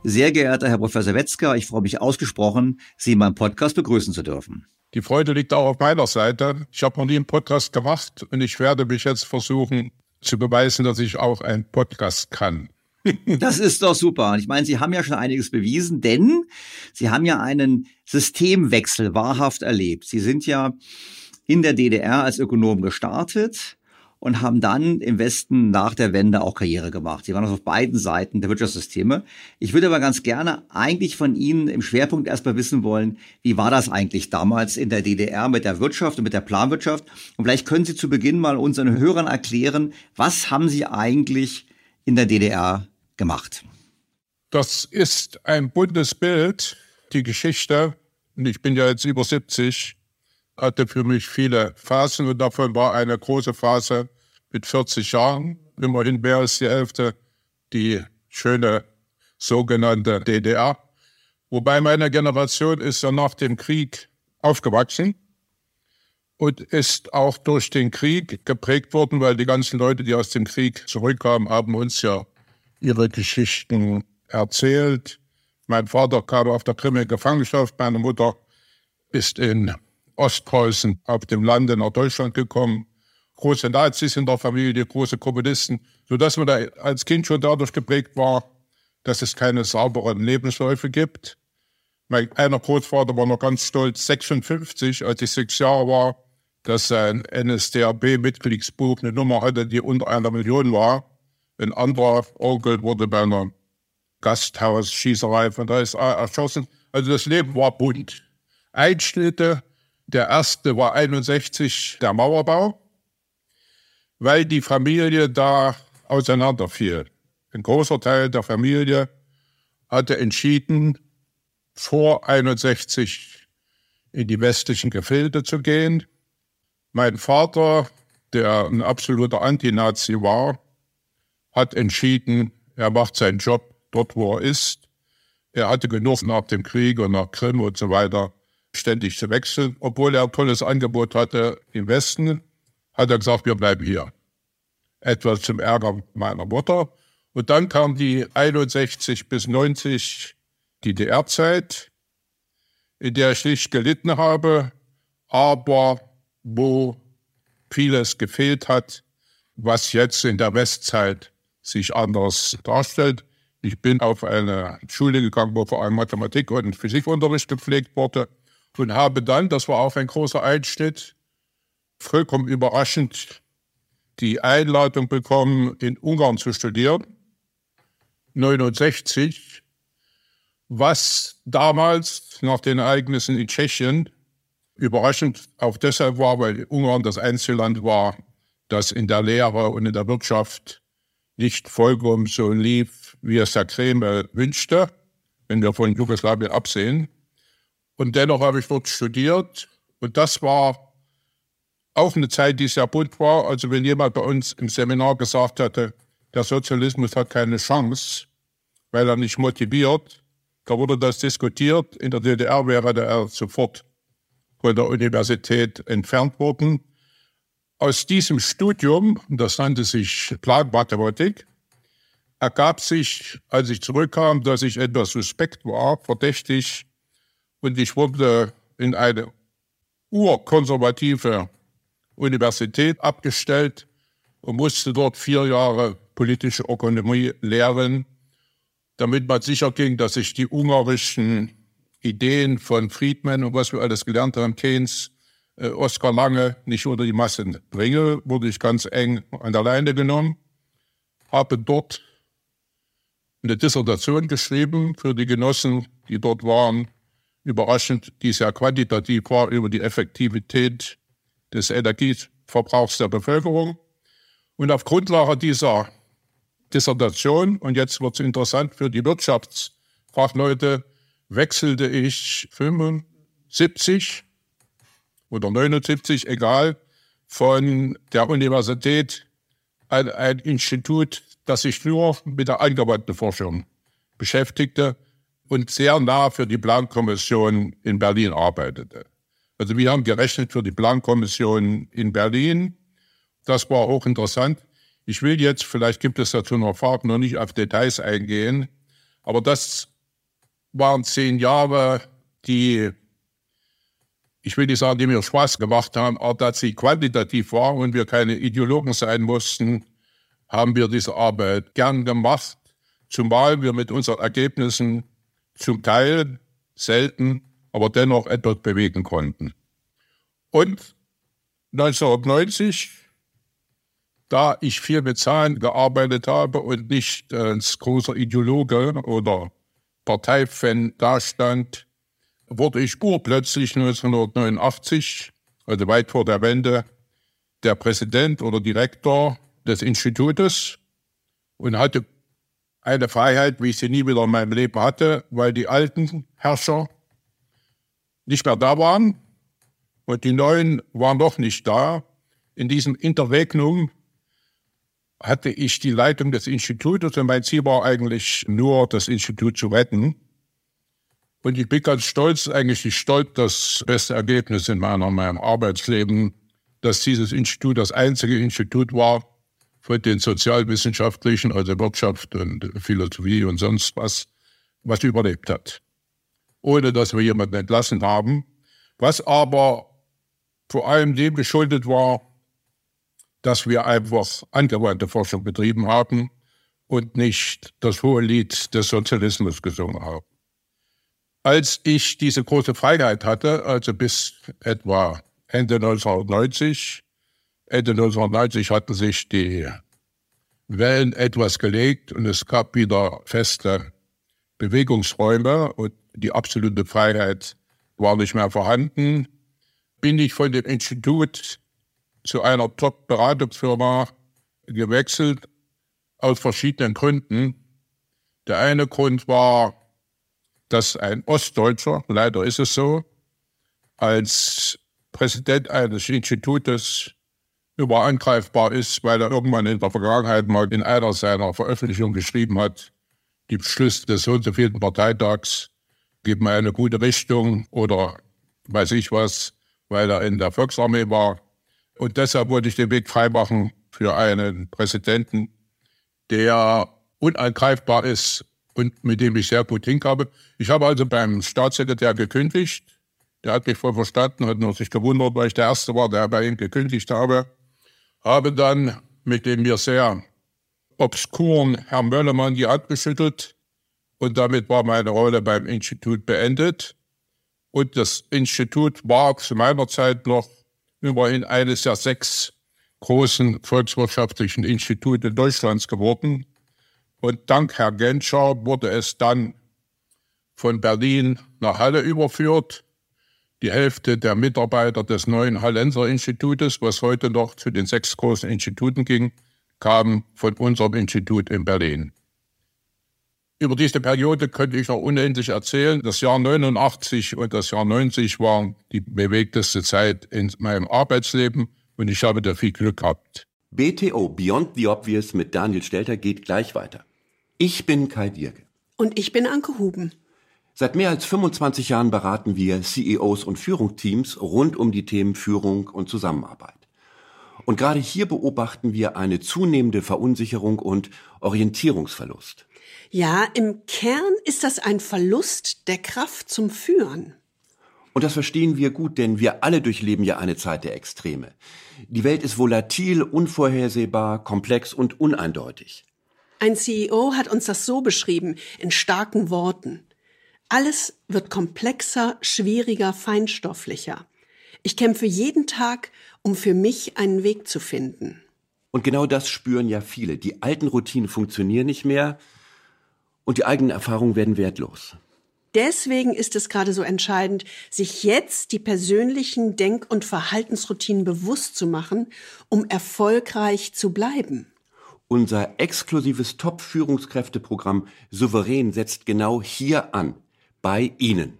Sehr geehrter Herr Professor Wetzger, ich freue mich ausgesprochen, Sie in meinem Podcast begrüßen zu dürfen. Die Freude liegt auch auf meiner Seite. Ich habe noch nie einen Podcast gemacht und ich werde mich jetzt versuchen zu beweisen, dass ich auch einen Podcast kann. Das ist doch super. Ich meine, Sie haben ja schon einiges bewiesen, denn Sie haben ja einen Systemwechsel wahrhaft erlebt. Sie sind ja in der DDR als Ökonom gestartet und haben dann im Westen nach der Wende auch Karriere gemacht. Sie waren also auf beiden Seiten der Wirtschaftssysteme. Ich würde aber ganz gerne eigentlich von Ihnen im Schwerpunkt erstmal wissen wollen, wie war das eigentlich damals in der DDR mit der Wirtschaft und mit der Planwirtschaft? Und vielleicht können Sie zu Beginn mal unseren Hörern erklären, was haben Sie eigentlich in der DDR gemacht? Das ist ein buntes Bild, die Geschichte. Und ich bin ja jetzt über 70 hatte für mich viele Phasen und davon war eine große Phase mit 40 Jahren, immerhin mehr als die Hälfte, die schöne sogenannte DDR. Wobei meine Generation ist ja nach dem Krieg aufgewachsen und ist auch durch den Krieg geprägt worden, weil die ganzen Leute, die aus dem Krieg zurückkamen, haben uns ja ihre Geschichten erzählt. Mein Vater kam auf der Krim in Gefangenschaft, meine Mutter ist in Ostpreußen auf dem Lande nach Deutschland gekommen. Große Nazis in der Familie, große Kommunisten, sodass man da als Kind schon dadurch geprägt war, dass es keine sauberen Lebensläufe gibt. Mein einer Großvater war noch ganz stolz, 56, als ich sechs Jahre war, dass sein NSDAP-Mitgliedsbuch eine Nummer hatte, die unter einer Million war. Ein anderer Onkel wurde bei einer Gasthausschießerei von da ist erschossen. Also das Leben war bunt. Einschnitte, der erste war 61 der Mauerbau, weil die Familie da auseinanderfiel. Ein großer Teil der Familie hatte entschieden, vor 61 in die westlichen Gefilde zu gehen. Mein Vater, der ein absoluter Antinazi war, hat entschieden, er macht seinen Job dort, wo er ist. Er hatte genug nach dem Krieg und nach Krim und so weiter ständig zu wechseln. Obwohl er ein tolles Angebot hatte im Westen, hat er gesagt, wir bleiben hier. Etwas zum Ärger meiner Mutter. Und dann kam die 61 bis 90 DDR-Zeit, in der ich nicht gelitten habe, aber wo vieles gefehlt hat, was jetzt in der Westzeit sich anders darstellt. Ich bin auf eine Schule gegangen, wo vor allem Mathematik und Physikunterricht gepflegt wurde und habe dann, das war auch ein großer Einschnitt, vollkommen überraschend die Einladung bekommen, in Ungarn zu studieren, 69, was damals nach den Ereignissen in Tschechien überraschend auch deshalb war, weil Ungarn das Einzelland war, das in der Lehre und in der Wirtschaft nicht vollkommen so lief, wie es der Kreml wünschte, wenn wir von Jugoslawien absehen. Und dennoch habe ich dort studiert. Und das war auch eine Zeit, die sehr bunt war. Also wenn jemand bei uns im Seminar gesagt hatte, der Sozialismus hat keine Chance, weil er nicht motiviert, da wurde das diskutiert. In der DDR wäre er sofort von der Universität entfernt wurden. Aus diesem Studium, das nannte sich Planmathematik, ergab sich, als ich zurückkam, dass ich etwas suspekt war, verdächtig, und ich wurde in eine urkonservative Universität abgestellt und musste dort vier Jahre politische Ökonomie lehren, damit man sicher ging, dass ich die ungarischen Ideen von Friedman und was wir alles gelernt haben, Keynes, äh, Oskar Lange, nicht unter die Massen bringe, wurde ich ganz eng an der Leine genommen, habe dort eine Dissertation geschrieben für die Genossen, die dort waren, überraschend, die sehr quantitativ war über die Effektivität des Energieverbrauchs der Bevölkerung. Und auf Grundlage dieser Dissertation, und jetzt wird es interessant für die Wirtschaftsfachleute, wechselte ich 75 oder 79, egal, von der Universität an ein Institut, das sich nur mit der angewandten Forschung beschäftigte und sehr nah für die Plankommission in Berlin arbeitete. Also wir haben gerechnet für die Plankommission in Berlin. Das war auch interessant. Ich will jetzt, vielleicht gibt es dazu noch Fragen, noch nicht auf Details eingehen, aber das waren zehn Jahre, die, ich will nicht sagen, die mir Spaß gemacht haben, aber dass sie quantitativ waren und wir keine Ideologen sein mussten, haben wir diese Arbeit gern gemacht, zumal wir mit unseren Ergebnissen zum Teil selten, aber dennoch etwas bewegen konnten. Und 1990, da ich viel mit Zahlen gearbeitet habe und nicht als großer Ideologe oder Parteifan dastand, wurde ich urplötzlich 1989, also weit vor der Wende, der Präsident oder Direktor des Institutes und hatte eine Freiheit, wie ich sie nie wieder in meinem Leben hatte, weil die alten Herrscher nicht mehr da waren und die neuen waren noch nicht da. In diesem Interregnum hatte ich die Leitung des Instituts und mein Ziel war eigentlich nur, das Institut zu retten. Und ich bin ganz stolz, eigentlich nicht stolz, das beste Ergebnis in meiner, meinem Arbeitsleben, dass dieses Institut das einzige Institut war, von den sozialwissenschaftlichen, also Wirtschaft und Philosophie und sonst was, was überlebt hat. Ohne dass wir jemanden entlassen haben. Was aber vor allem dem geschuldet war, dass wir einfach angewandte Forschung betrieben haben und nicht das hohe Lied des Sozialismus gesungen haben. Als ich diese große Freiheit hatte, also bis etwa Ende 1990, Ende 1990 hatten sich die Wellen etwas gelegt und es gab wieder feste Bewegungsräume und die absolute Freiheit war nicht mehr vorhanden. Bin ich von dem Institut zu einer Top-Beratungsfirma gewechselt, aus verschiedenen Gründen. Der eine Grund war, dass ein Ostdeutscher, leider ist es so, als Präsident eines Institutes überangreifbar ist, weil er irgendwann in der Vergangenheit mal in einer seiner Veröffentlichungen geschrieben hat, die Beschlüsse des so und so vierten Parteitags geben eine gute Richtung oder weiß ich was, weil er in der Volksarmee war. Und deshalb wollte ich den Weg freimachen für einen Präsidenten, der unangreifbar ist und mit dem ich sehr gut hinkomme. Ich habe also beim Staatssekretär gekündigt. Der hat mich voll verstanden, hat nur sich gewundert, weil ich der Erste war, der bei ihm gekündigt habe habe dann mit dem mir sehr obskuren Herrn Möllermann die Hand geschüttelt und damit war meine Rolle beim Institut beendet. Und das Institut war zu meiner Zeit noch immerhin eines der sechs großen volkswirtschaftlichen Institute Deutschlands geworden. Und dank Herr Genscher wurde es dann von Berlin nach Halle überführt die Hälfte der Mitarbeiter des neuen Hallenser Institutes, was heute noch zu den sechs großen Instituten ging, kamen von unserem Institut in Berlin. Über diese Periode könnte ich noch unendlich erzählen. Das Jahr 89 und das Jahr 90 waren die bewegteste Zeit in meinem Arbeitsleben und ich habe da viel Glück gehabt. BTO Beyond the Obvious mit Daniel Stelter geht gleich weiter. Ich bin Kai Dierke. Und ich bin Anke Huben. Seit mehr als 25 Jahren beraten wir CEOs und Führungsteams rund um die Themen Führung und Zusammenarbeit. Und gerade hier beobachten wir eine zunehmende Verunsicherung und Orientierungsverlust. Ja, im Kern ist das ein Verlust der Kraft zum Führen. Und das verstehen wir gut, denn wir alle durchleben ja eine Zeit der Extreme. Die Welt ist volatil, unvorhersehbar, komplex und uneindeutig. Ein CEO hat uns das so beschrieben, in starken Worten. Alles wird komplexer, schwieriger, feinstofflicher. Ich kämpfe jeden Tag, um für mich einen Weg zu finden. Und genau das spüren ja viele. Die alten Routinen funktionieren nicht mehr und die eigenen Erfahrungen werden wertlos. Deswegen ist es gerade so entscheidend, sich jetzt die persönlichen Denk- und Verhaltensroutinen bewusst zu machen, um erfolgreich zu bleiben. Unser exklusives Top-Führungskräfteprogramm Souverän setzt genau hier an bei Ihnen.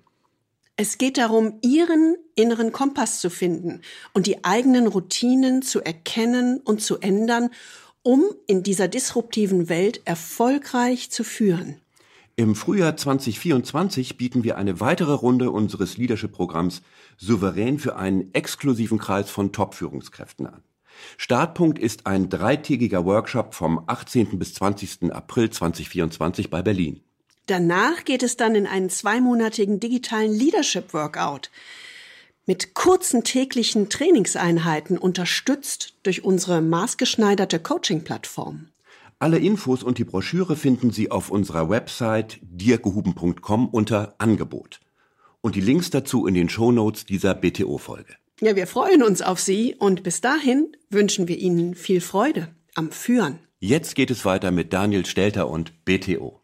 Es geht darum, Ihren inneren Kompass zu finden und die eigenen Routinen zu erkennen und zu ändern, um in dieser disruptiven Welt erfolgreich zu führen. Im Frühjahr 2024 bieten wir eine weitere Runde unseres Leadership-Programms Souverän für einen exklusiven Kreis von Top-Führungskräften an. Startpunkt ist ein dreitägiger Workshop vom 18. bis 20. April 2024 bei Berlin. Danach geht es dann in einen zweimonatigen digitalen Leadership Workout mit kurzen täglichen Trainingseinheiten unterstützt durch unsere maßgeschneiderte Coaching-Plattform. Alle Infos und die Broschüre finden Sie auf unserer Website dirgehuben.com unter Angebot. Und die Links dazu in den Shownotes dieser BTO-Folge. Ja, wir freuen uns auf Sie und bis dahin wünschen wir Ihnen viel Freude am Führen. Jetzt geht es weiter mit Daniel Stelter und BTO.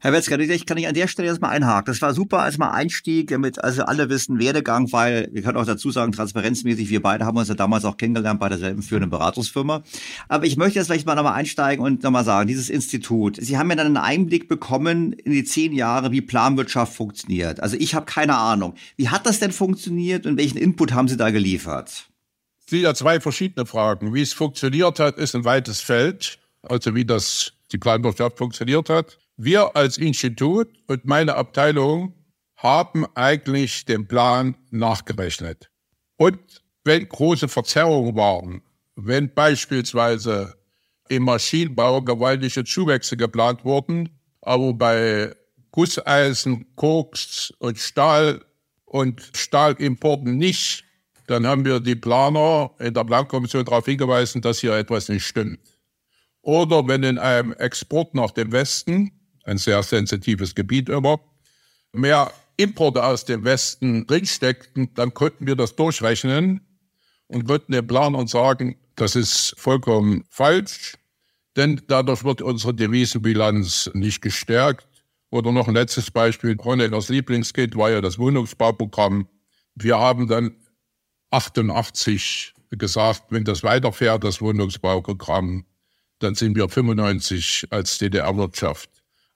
Herr Wetzger, ich kann ich an der Stelle erstmal einhaken. Das war super als mal Einstieg, damit also alle wissen Werdegang, weil wir können auch dazu sagen, transparenzmäßig, wir beide haben uns ja damals auch kennengelernt bei derselben führenden Beratungsfirma. Aber ich möchte jetzt vielleicht mal nochmal einsteigen und nochmal sagen, dieses Institut, Sie haben ja dann einen Einblick bekommen in die zehn Jahre, wie Planwirtschaft funktioniert. Also ich habe keine Ahnung. Wie hat das denn funktioniert und welchen Input haben Sie da geliefert? Sind ja zwei verschiedene Fragen. Wie es funktioniert hat, ist ein weites Feld. Also wie das die Planwirtschaft funktioniert hat. Wir als Institut und meine Abteilung haben eigentlich den Plan nachgerechnet. Und wenn große Verzerrungen waren, wenn beispielsweise im Maschinenbau gewaltige Zuwächse geplant wurden, aber bei Gusseisen, Koks und Stahl und Stahlimporten nicht, dann haben wir die Planer in der Plankommission darauf hingewiesen, dass hier etwas nicht stimmt. Oder wenn in einem Export nach dem Westen ein sehr sensitives Gebiet immer, mehr Importe aus dem Westen drinsteckten, dann konnten wir das durchrechnen und konnten den Planern sagen, das ist vollkommen falsch, denn dadurch wird unsere Devisenbilanz nicht gestärkt Oder noch ein letztes Beispiel, Honeckers Lieblingskind war ja das Wohnungsbauprogramm. Wir haben dann 88 gesagt, wenn das weiterfährt, das Wohnungsbauprogramm, dann sind wir 95 als DDR-Wirtschaft.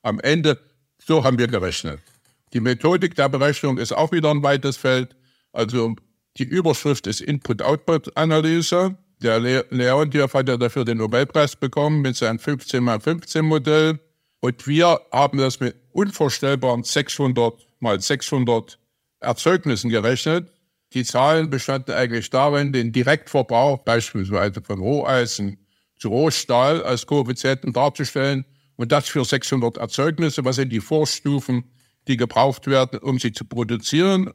Am Ende, so haben wir gerechnet. Die Methodik der Berechnung ist auch wieder ein weites Feld. Also die Überschrift ist Input-Output-Analyse. Der Le Leontief hat ja dafür den Nobelpreis bekommen mit seinem 15x15-Modell. Und wir haben das mit unvorstellbaren 600 mal 600 Erzeugnissen gerechnet. Die Zahlen bestanden eigentlich darin, den Direktverbrauch beispielsweise von Roheisen zu Rohstahl als Koeffizienten darzustellen und das für 600 Erzeugnisse. Was sind die Vorstufen, die gebraucht werden, um sie zu produzieren?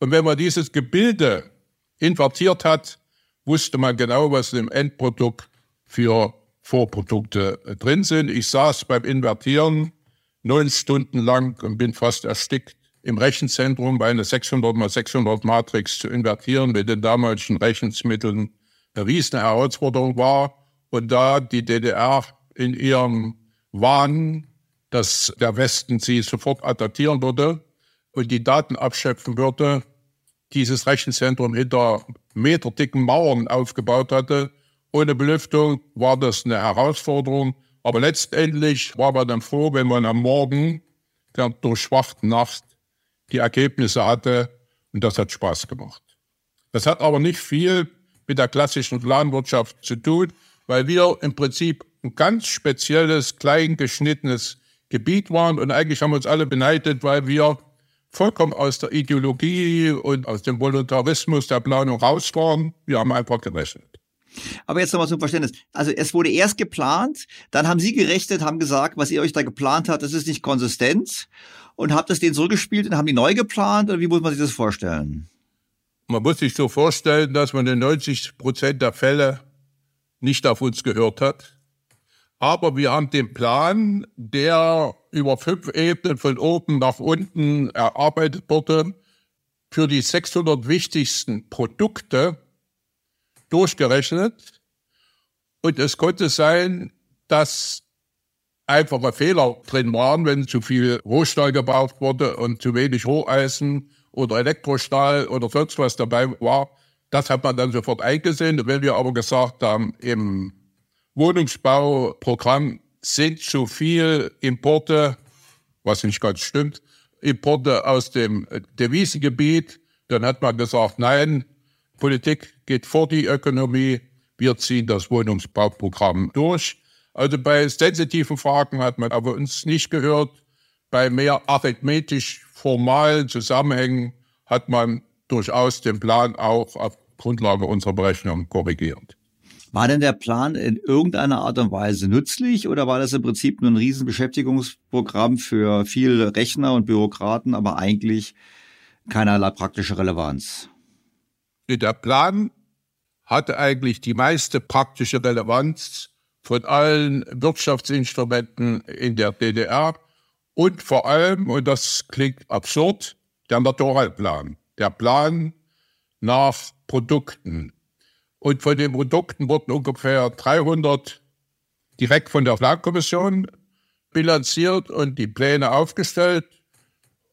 Und wenn man dieses Gebilde invertiert hat, wusste man genau, was im Endprodukt für Vorprodukte drin sind. Ich saß beim Invertieren neun Stunden lang und bin fast erstickt im Rechenzentrum, weil eine 600 mal 600 Matrix zu invertieren mit den damaligen Rechenmitteln eine riesen Herausforderung war. Und da die DDR in ihrem Wahn, dass der Westen sie sofort attackieren würde und die Daten abschöpfen würde, dieses Rechenzentrum hinter meterdicken Mauern aufgebaut hatte, ohne Belüftung war das eine Herausforderung. Aber letztendlich war man dann froh, wenn man am Morgen der durchwachten Nacht die Ergebnisse hatte. Und das hat Spaß gemacht. Das hat aber nicht viel mit der klassischen Planwirtschaft zu tun, weil wir im Prinzip ein ganz spezielles, klein geschnittenes Gebiet waren. Und eigentlich haben wir uns alle beneidet, weil wir vollkommen aus der Ideologie und aus dem Voluntarismus der Planung raus waren. Wir haben einfach gerechnet. Aber jetzt nochmal zum Verständnis. Also es wurde erst geplant, dann haben Sie gerechnet, haben gesagt, was ihr euch da geplant habt, das ist nicht konsistent und habt es denen zurückgespielt und haben die neu geplant oder wie muss man sich das vorstellen? Man muss sich so vorstellen, dass man in 90 Prozent der Fälle nicht auf uns gehört hat. Aber wir haben den Plan, der über fünf Ebenen von oben nach unten erarbeitet wurde, für die 600 wichtigsten Produkte durchgerechnet. Und es konnte sein, dass einfache Fehler drin waren, wenn zu viel Rohstahl gebraucht wurde und zu wenig Roheisen oder Elektrostahl oder sonst was dabei war. Das hat man dann sofort eingesehen. Wenn wir aber gesagt haben, im Wohnungsbauprogramm sind zu viel Importe, was nicht ganz stimmt, Importe aus dem Devisengebiet, dann hat man gesagt, nein, Politik geht vor die Ökonomie, wir ziehen das Wohnungsbauprogramm durch. Also bei sensitiven Fragen hat man aber uns nicht gehört. Bei mehr arithmetisch formalen Zusammenhängen hat man durchaus den Plan auch auf Grundlage unserer Berechnung korrigiert. War denn der Plan in irgendeiner Art und Weise nützlich oder war das im Prinzip nur ein Riesenbeschäftigungsprogramm für viele Rechner und Bürokraten, aber eigentlich keinerlei praktische Relevanz? Der Plan hatte eigentlich die meiste praktische Relevanz von allen Wirtschaftsinstrumenten in der DDR und vor allem, und das klingt absurd, der Naturalplan. Der Plan nach Produkten. Und von den Produkten wurden ungefähr 300 direkt von der Plankommission bilanziert und die Pläne aufgestellt.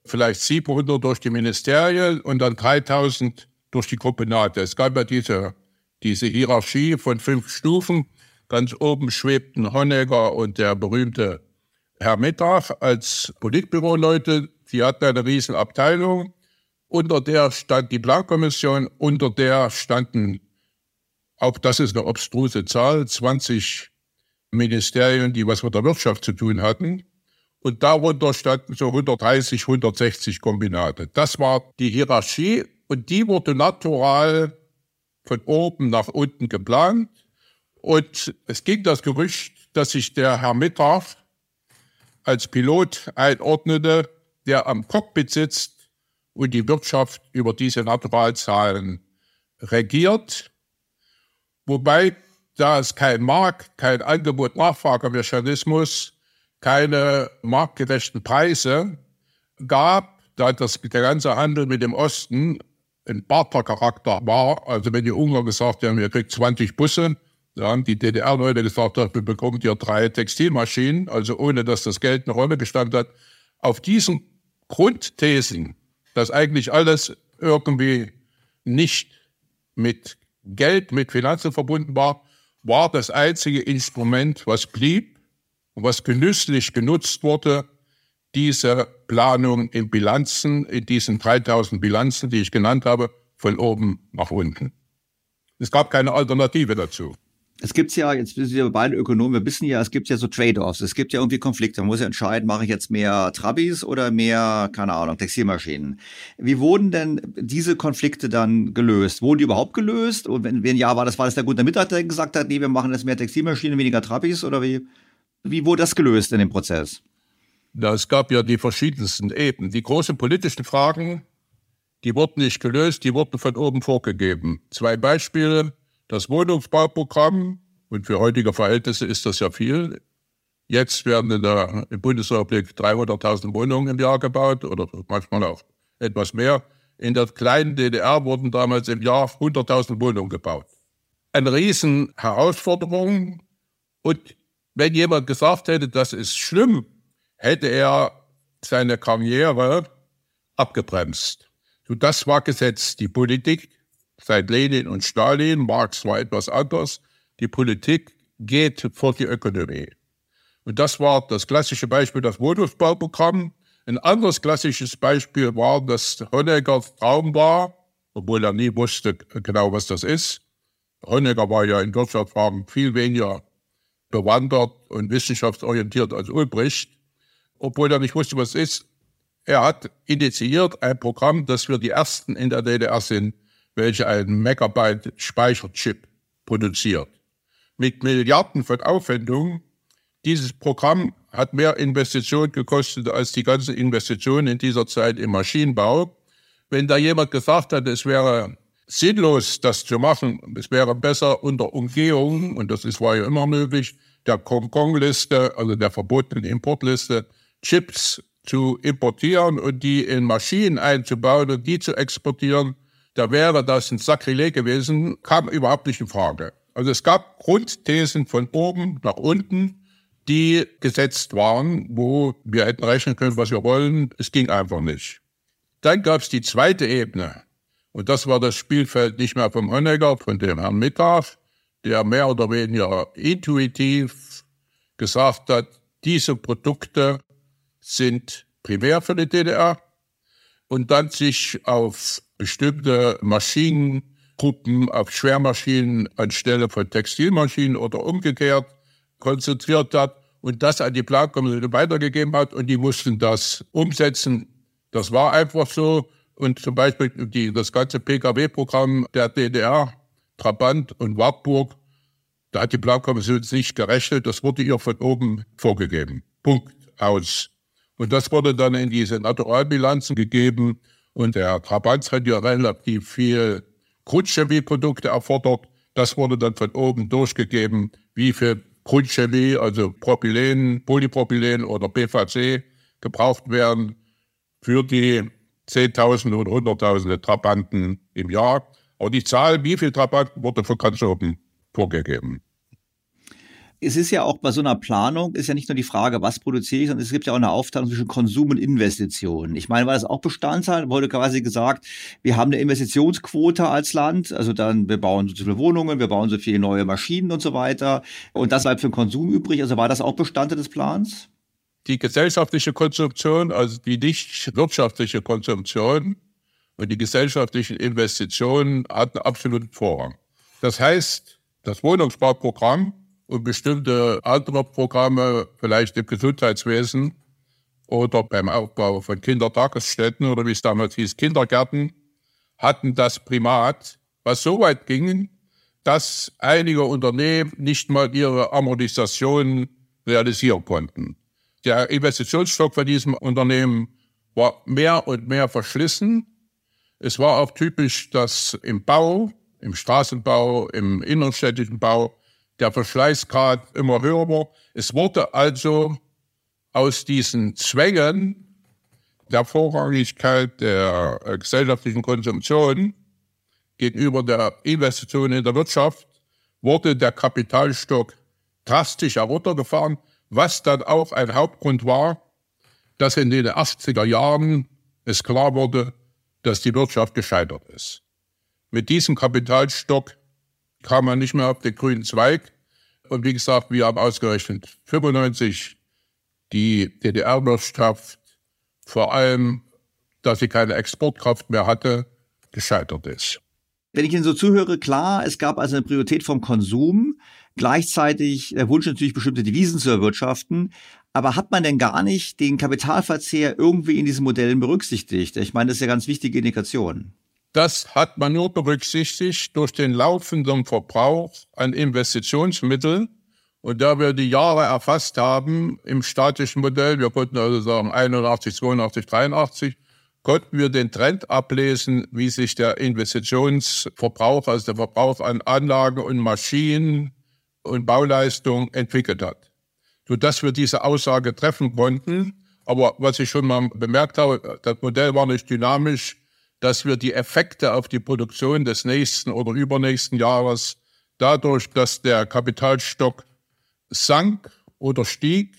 Vielleicht 700 durch die Ministerien und dann 3000 durch die Gruppenate. Es gab ja diese, diese Hierarchie von fünf Stufen. Ganz oben schwebten Honegger und der berühmte Herr Mittag als Politbüroleute. Die hatten eine riesen Abteilung. Unter der stand die Plankommission, unter der standen auch das ist eine obstruse Zahl, 20 Ministerien, die was mit der Wirtschaft zu tun hatten. Und darunter standen so 130, 160 Kombinate. Das war die Hierarchie und die wurde natural von oben nach unten geplant. Und es ging das Gerücht, dass sich der Herr Mittag als Pilot einordnete, der am Cockpit sitzt und die Wirtschaft über diese Naturalzahlen regiert. Wobei, da es kein Markt, kein Angebot-Nachfragemechanismus, keine marktgerechten Preise gab, da das, der ganze Handel mit dem Osten ein Bartercharakter war, also wenn die Ungarn gesagt haben, ihr kriegt 20 Busse, da haben die DDR-Leute gesagt, wir bekommen hier drei Textilmaschinen, also ohne dass das Geld eine Rolle gespielt hat, Auf diesen Grundthesen, dass eigentlich alles irgendwie nicht mit Geld, mit Finanzen verbunden war, war das einzige Instrument, was blieb und was genüsslich genutzt wurde, diese Planung in Bilanzen, in diesen 3000 Bilanzen, die ich genannt habe, von oben nach unten. Es gab keine Alternative dazu. Es gibt ja, jetzt sind wir beide Ökonomen, wir wissen ja, es gibt ja so Trade-offs, es gibt ja irgendwie Konflikte. Man muss ja entscheiden, mache ich jetzt mehr Trabis oder mehr, keine Ahnung, Textilmaschinen. Wie wurden denn diese Konflikte dann gelöst? Wurden die überhaupt gelöst? Und wenn, wenn ja, war das, war das der Grund, damit er gesagt hat, nee, wir machen jetzt mehr Textilmaschinen, weniger Trabis? Oder wie, wie wurde das gelöst in dem Prozess? Es gab ja die verschiedensten Ebenen. Die großen politischen Fragen, die wurden nicht gelöst, die wurden von oben vorgegeben. Zwei Beispiele. Das Wohnungsbauprogramm, und für heutige Verhältnisse ist das ja viel. Jetzt werden in der Bundesrepublik 300.000 Wohnungen im Jahr gebaut oder manchmal auch etwas mehr. In der kleinen DDR wurden damals im Jahr 100.000 Wohnungen gebaut. Eine Riesenherausforderung. Und wenn jemand gesagt hätte, das ist schlimm, hätte er seine Karriere abgebremst. So, das war Gesetz. Die Politik seit Lenin und Stalin, Marx war etwas anders, die Politik geht vor die Ökonomie. Und das war das klassische Beispiel, das Wohnungsbauprogramm. Ein anderes klassisches Beispiel war, dass Honeckers Traum war, obwohl er nie wusste genau, was das ist. Honecker war ja in Wirtschaftsfragen viel weniger bewandert und wissenschaftsorientiert als Ulbricht, obwohl er nicht wusste, was es ist. Er hat initiiert ein Programm, dass wir die Ersten in der DDR sind, welche einen Megabyte Speicherchip produziert. Mit Milliarden von Aufwendungen. Dieses Programm hat mehr Investitionen gekostet als die ganze Investition in dieser Zeit im Maschinenbau. Wenn da jemand gesagt hat, es wäre sinnlos, das zu machen, es wäre besser unter Umgehung, und das ist, war ja immer möglich, der Hongkong-Liste, also der verbotenen Importliste, Chips zu importieren und die in Maschinen einzubauen und die zu exportieren, da wäre das ein Sakrileg gewesen, kam überhaupt nicht in Frage. Also es gab Grundthesen von oben nach unten, die gesetzt waren, wo wir hätten rechnen können, was wir wollen. Es ging einfach nicht. Dann gab es die zweite Ebene. Und das war das Spielfeld nicht mehr vom Honecker, von dem Herrn Mittag, der mehr oder weniger intuitiv gesagt hat, diese Produkte sind primär für die DDR und dann sich auf bestimmte Maschinengruppen auf Schwermaschinen anstelle von Textilmaschinen oder umgekehrt konzentriert hat und das an die Plankommission weitergegeben hat und die mussten das umsetzen. Das war einfach so. Und zum Beispiel die, das ganze PKW-Programm der DDR, Trabant und Wartburg, da hat die Plankommission nicht gerechnet, das wurde ihr von oben vorgegeben. Punkt aus. Und das wurde dann in diese Naturalbilanzen gegeben und der Trabant hat ja relativ viel Grundchemieprodukte erfordert. Das wurde dann von oben durchgegeben, wie viel Grundchemie, also Propylen, Polypropylen oder PVC gebraucht werden für die Zehntausende und Hunderttausende Trabanten im Jahr. Aber die Zahl, wie viele Trabanten, wurde von ganz oben vorgegeben es ist ja auch bei so einer Planung, ist ja nicht nur die Frage, was produziere ich, sondern es gibt ja auch eine Aufteilung zwischen Konsum und Investitionen. Ich meine, war das auch Bestandteil? Wurde quasi gesagt, wir haben eine Investitionsquote als Land, also dann, wir bauen so viele Wohnungen, wir bauen so viele neue Maschinen und so weiter. Und das bleibt für den Konsum übrig. Also war das auch Bestandteil des Plans? Die gesellschaftliche Konsumption, also die nicht wirtschaftliche Konsumption und die gesellschaftlichen Investitionen hatten absoluten Vorrang. Das heißt, das Wohnungsbauprogramm und bestimmte andere Programme, vielleicht im Gesundheitswesen oder beim Aufbau von Kindertagesstätten oder wie es damals hieß, Kindergärten, hatten das Primat, was so weit ging, dass einige Unternehmen nicht mal ihre Amortisation realisieren konnten. Der Investitionsstock von diesem Unternehmen war mehr und mehr verschlissen. Es war auch typisch, dass im Bau, im Straßenbau, im innerstädtischen Bau der Verschleißgrad immer höher war. Es wurde also aus diesen Zwängen der Vorrangigkeit der äh, gesellschaftlichen Konsumption gegenüber der Investition in der Wirtschaft wurde der Kapitalstock drastisch heruntergefahren, was dann auch ein Hauptgrund war, dass in den 80er Jahren es klar wurde, dass die Wirtschaft gescheitert ist. Mit diesem Kapitalstock kam man nicht mehr auf den grünen Zweig. Und wie gesagt, wir haben ausgerechnet 95 die DDR-Wirtschaft, vor allem, dass sie keine Exportkraft mehr hatte, gescheitert ist. Wenn ich Ihnen so zuhöre, klar, es gab also eine Priorität vom Konsum, gleichzeitig der Wunsch natürlich bestimmte Devisen zu erwirtschaften. Aber hat man denn gar nicht den Kapitalverzehr irgendwie in diesen Modellen berücksichtigt? Ich meine, das ist ja ganz wichtige Indikation. Das hat man nur berücksichtigt durch den laufenden Verbrauch an Investitionsmitteln. Und da wir die Jahre erfasst haben im statischen Modell, wir konnten also sagen 81, 82, 83, konnten wir den Trend ablesen, wie sich der Investitionsverbrauch, also der Verbrauch an Anlagen und Maschinen und Bauleistung entwickelt hat. Sodass wir diese Aussage treffen konnten. Aber was ich schon mal bemerkt habe, das Modell war nicht dynamisch, dass wir die Effekte auf die Produktion des nächsten oder übernächsten Jahres dadurch, dass der Kapitalstock sank oder stieg,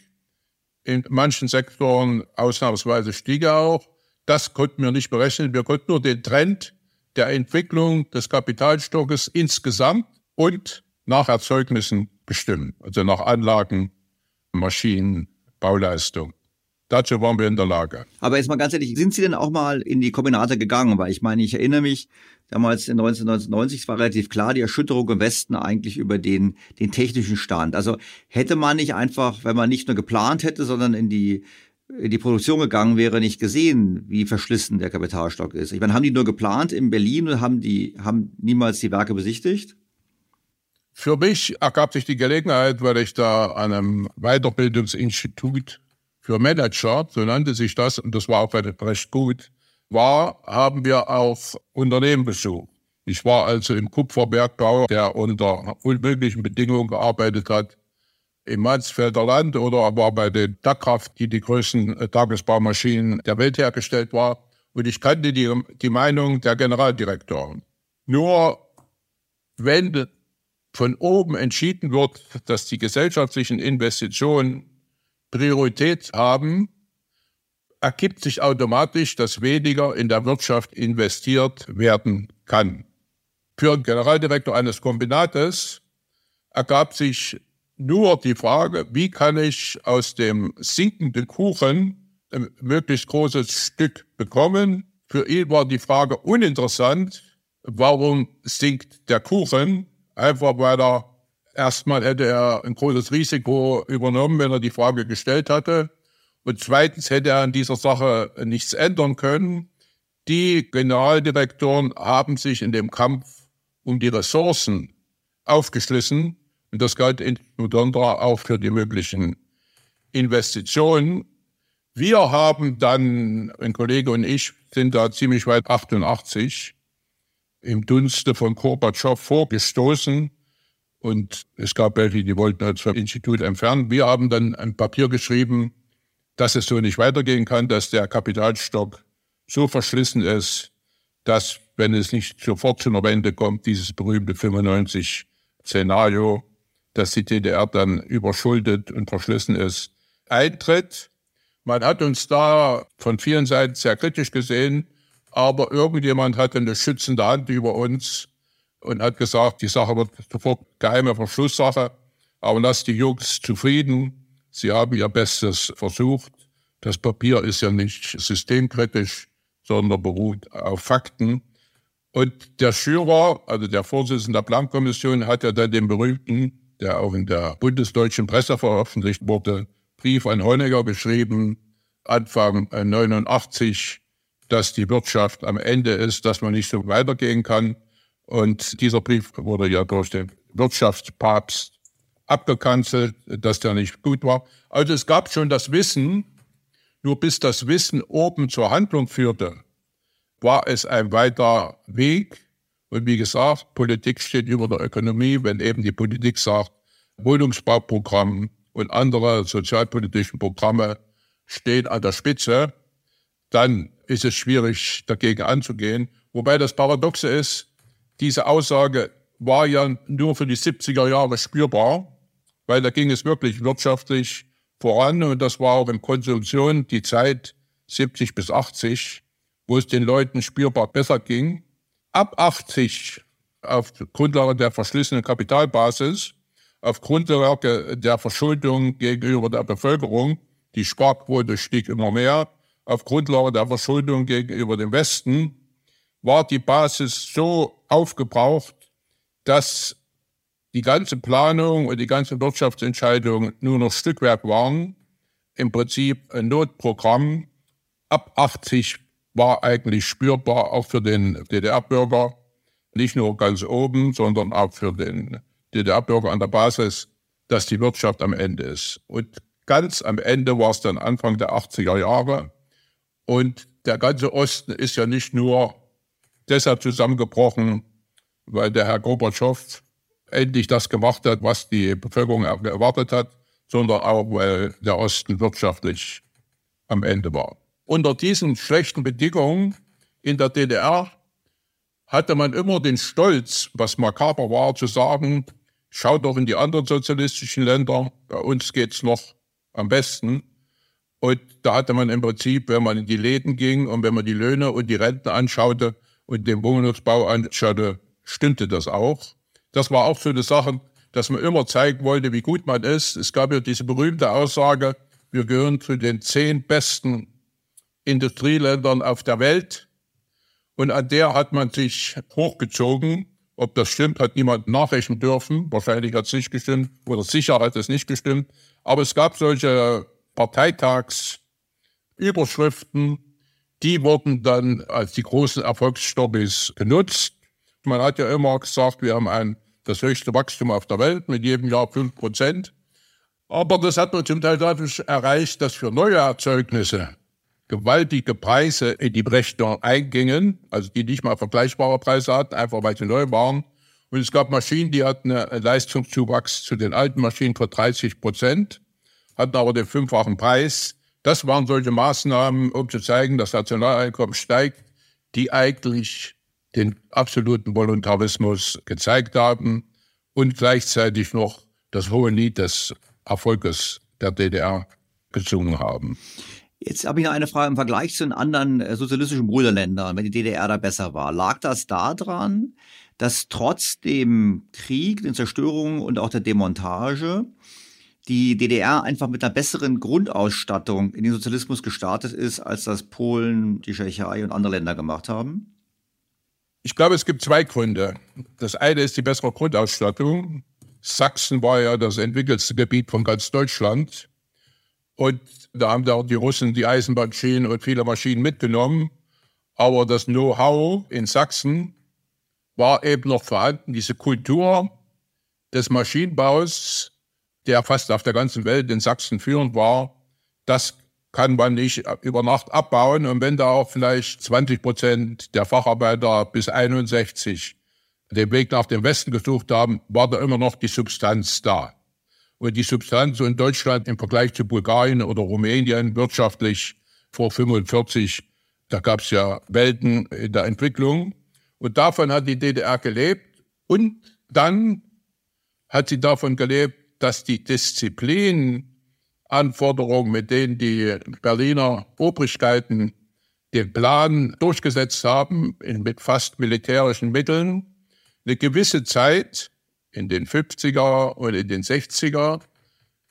in manchen Sektoren ausnahmsweise stieg er auch, das konnten wir nicht berechnen. Wir konnten nur den Trend der Entwicklung des Kapitalstockes insgesamt und nach Erzeugnissen bestimmen, also nach Anlagen, Maschinen, Bauleistung. Dazu waren wir in der Lage. Aber jetzt mal ganz ehrlich, sind Sie denn auch mal in die Kombinate gegangen? Weil ich meine, ich erinnere mich, damals in 1990, es war relativ klar, die Erschütterung im Westen eigentlich über den, den technischen Stand. Also hätte man nicht einfach, wenn man nicht nur geplant hätte, sondern in die in die Produktion gegangen wäre, nicht gesehen, wie verschlissen der Kapitalstock ist. Ich meine, haben die nur geplant in Berlin und haben die haben niemals die Werke besichtigt? Für mich ergab sich die Gelegenheit, weil ich da an einem Weiterbildungsinstitut für Manager, so nannte sich das, und das war auch recht gut, war, haben wir auch Unternehmen besucht. Ich war also im Kupferbergbau, der unter unmöglichen Bedingungen gearbeitet hat, im Mansfelder Land oder war bei den Dachkraft, die die größten äh, Tagesbaumaschinen der Welt hergestellt war. Und ich kannte die, die Meinung der Generaldirektoren. Nur wenn von oben entschieden wird, dass die gesellschaftlichen Investitionen Priorität haben, ergibt sich automatisch, dass weniger in der Wirtschaft investiert werden kann. Für einen Generaldirektor eines Kombinates ergab sich nur die Frage, wie kann ich aus dem sinkenden Kuchen ein möglichst großes Stück bekommen. Für ihn war die Frage uninteressant, warum sinkt der Kuchen, einfach weil er erstmal hätte er ein großes Risiko übernommen, wenn er die Frage gestellt hatte. Und zweitens hätte er an dieser Sache nichts ändern können. Die Generaldirektoren haben sich in dem Kampf um die Ressourcen aufgeschlissen. Und das galt insbesondere auch für die möglichen Investitionen. Wir haben dann, ein Kollege und ich, sind da ziemlich weit 88 im Dunste von Gorbatschow vorgestoßen. Und es gab welche, die wollten das vom Institut entfernen. Wir haben dann ein Papier geschrieben, dass es so nicht weitergehen kann, dass der Kapitalstock so verschlissen ist, dass, wenn es nicht sofort zu einer Wende kommt, dieses berühmte 95-Szenario, dass die DDR dann überschuldet und verschlissen ist, eintritt. Man hat uns da von vielen Seiten sehr kritisch gesehen, aber irgendjemand hatte eine schützende Hand über uns und hat gesagt, die Sache wird sofort geheime Verschlusssache, aber lasst die Jungs zufrieden. Sie haben ihr Bestes versucht. Das Papier ist ja nicht systemkritisch, sondern beruht auf Fakten. Und der Schürer, also der Vorsitzende der Plankommission, hat ja dann den berühmten, der auch in der bundesdeutschen Presse veröffentlicht wurde, Brief an Honecker geschrieben, Anfang 89, dass die Wirtschaft am Ende ist, dass man nicht so weitergehen kann. Und dieser Brief wurde ja durch den Wirtschaftspapst abgekanzelt, dass der nicht gut war. Also es gab schon das Wissen, nur bis das Wissen oben zur Handlung führte, war es ein weiter Weg. Und wie gesagt, Politik steht über der Ökonomie. Wenn eben die Politik sagt, Wohnungsbauprogramm und andere sozialpolitische Programme stehen an der Spitze, dann ist es schwierig, dagegen anzugehen. Wobei das Paradoxe ist, diese Aussage war ja nur für die 70er Jahre spürbar, weil da ging es wirklich wirtschaftlich voran und das war auch in Konsumtion die Zeit 70 bis 80, wo es den Leuten spürbar besser ging. Ab 80 auf Grundlage der verschlissenen Kapitalbasis, auf Grundlage der Verschuldung gegenüber der Bevölkerung, die Sparquote stieg immer mehr, auf Grundlage der Verschuldung gegenüber dem Westen, war die Basis so aufgebraucht, dass die ganze Planung und die ganze Wirtschaftsentscheidung nur noch Stückwerk waren. Im Prinzip ein Notprogramm. Ab 80 war eigentlich spürbar auch für den DDR-Bürger, nicht nur ganz oben, sondern auch für den DDR-Bürger an der Basis, dass die Wirtschaft am Ende ist. Und ganz am Ende war es dann Anfang der 80er Jahre. Und der ganze Osten ist ja nicht nur deshalb zusammengebrochen, weil der Herr Gorbatschow endlich das gemacht hat, was die Bevölkerung erwartet hat, sondern auch, weil der Osten wirtschaftlich am Ende war. Unter diesen schlechten Bedingungen in der DDR hatte man immer den Stolz, was makaber war, zu sagen, schaut doch in die anderen sozialistischen Länder, bei uns geht's noch am besten. Und da hatte man im Prinzip, wenn man in die Läden ging und wenn man die Löhne und die Renten anschaute und den Wohnungsbau anschaute, stimmte das auch. Das war auch so eine Sache, dass man immer zeigen wollte, wie gut man ist. Es gab ja diese berühmte Aussage, wir gehören zu den zehn besten Industrieländern auf der Welt. Und an der hat man sich hochgezogen. Ob das stimmt, hat niemand nachrechnen dürfen. Wahrscheinlich hat es nicht gestimmt oder sicher hat es nicht gestimmt. Aber es gab solche Parteitagsüberschriften, die wurden dann als die großen Erfolgsstories genutzt. Man hat ja immer gesagt, wir haben ein, das höchste Wachstum auf der Welt mit jedem Jahr 5 Prozent. Aber das hat man zum Teil dadurch erreicht, dass für neue Erzeugnisse gewaltige Preise in die Rechnung eingingen, also die nicht mal vergleichbare Preise hatten, einfach weil sie neu waren. Und es gab Maschinen, die hatten einen Leistungszuwachs zu den alten Maschinen von 30 Prozent, hatten aber den fünffachen Preis. Das waren solche Maßnahmen, um zu zeigen, dass Nationaleinkommen steigt, die eigentlich den absoluten Voluntarismus gezeigt haben und gleichzeitig noch das hohe Lied des Erfolges der DDR gesungen haben. Jetzt habe ich noch eine Frage im Vergleich zu den anderen äh, sozialistischen Bruderländern, wenn die DDR da besser war. Lag das daran, dass trotz dem Krieg, den Zerstörungen und auch der Demontage die DDR einfach mit einer besseren Grundausstattung in den Sozialismus gestartet ist, als das Polen, die Tschechei und andere Länder gemacht haben? Ich glaube, es gibt zwei Gründe. Das eine ist die bessere Grundausstattung. Sachsen war ja das entwickelste Gebiet von ganz Deutschland. Und da haben da die Russen die Eisenbahnschienen und viele Maschinen mitgenommen. Aber das Know-how in Sachsen war eben noch vorhanden. Diese Kultur des Maschinenbaus, der fast auf der ganzen Welt in Sachsen führend war, das kann man nicht über Nacht abbauen. Und wenn da auch vielleicht 20 Prozent der Facharbeiter bis 61 den Weg nach dem Westen gesucht haben, war da immer noch die Substanz da. Und die Substanz in Deutschland im Vergleich zu Bulgarien oder Rumänien wirtschaftlich vor 45, da gab es ja Welten in der Entwicklung. Und davon hat die DDR gelebt. Und dann hat sie davon gelebt, dass die Disziplin Anforderungen, mit denen die Berliner Obrigkeiten den Plan durchgesetzt haben, mit fast militärischen Mitteln, eine gewisse Zeit in den 50er und in den 60er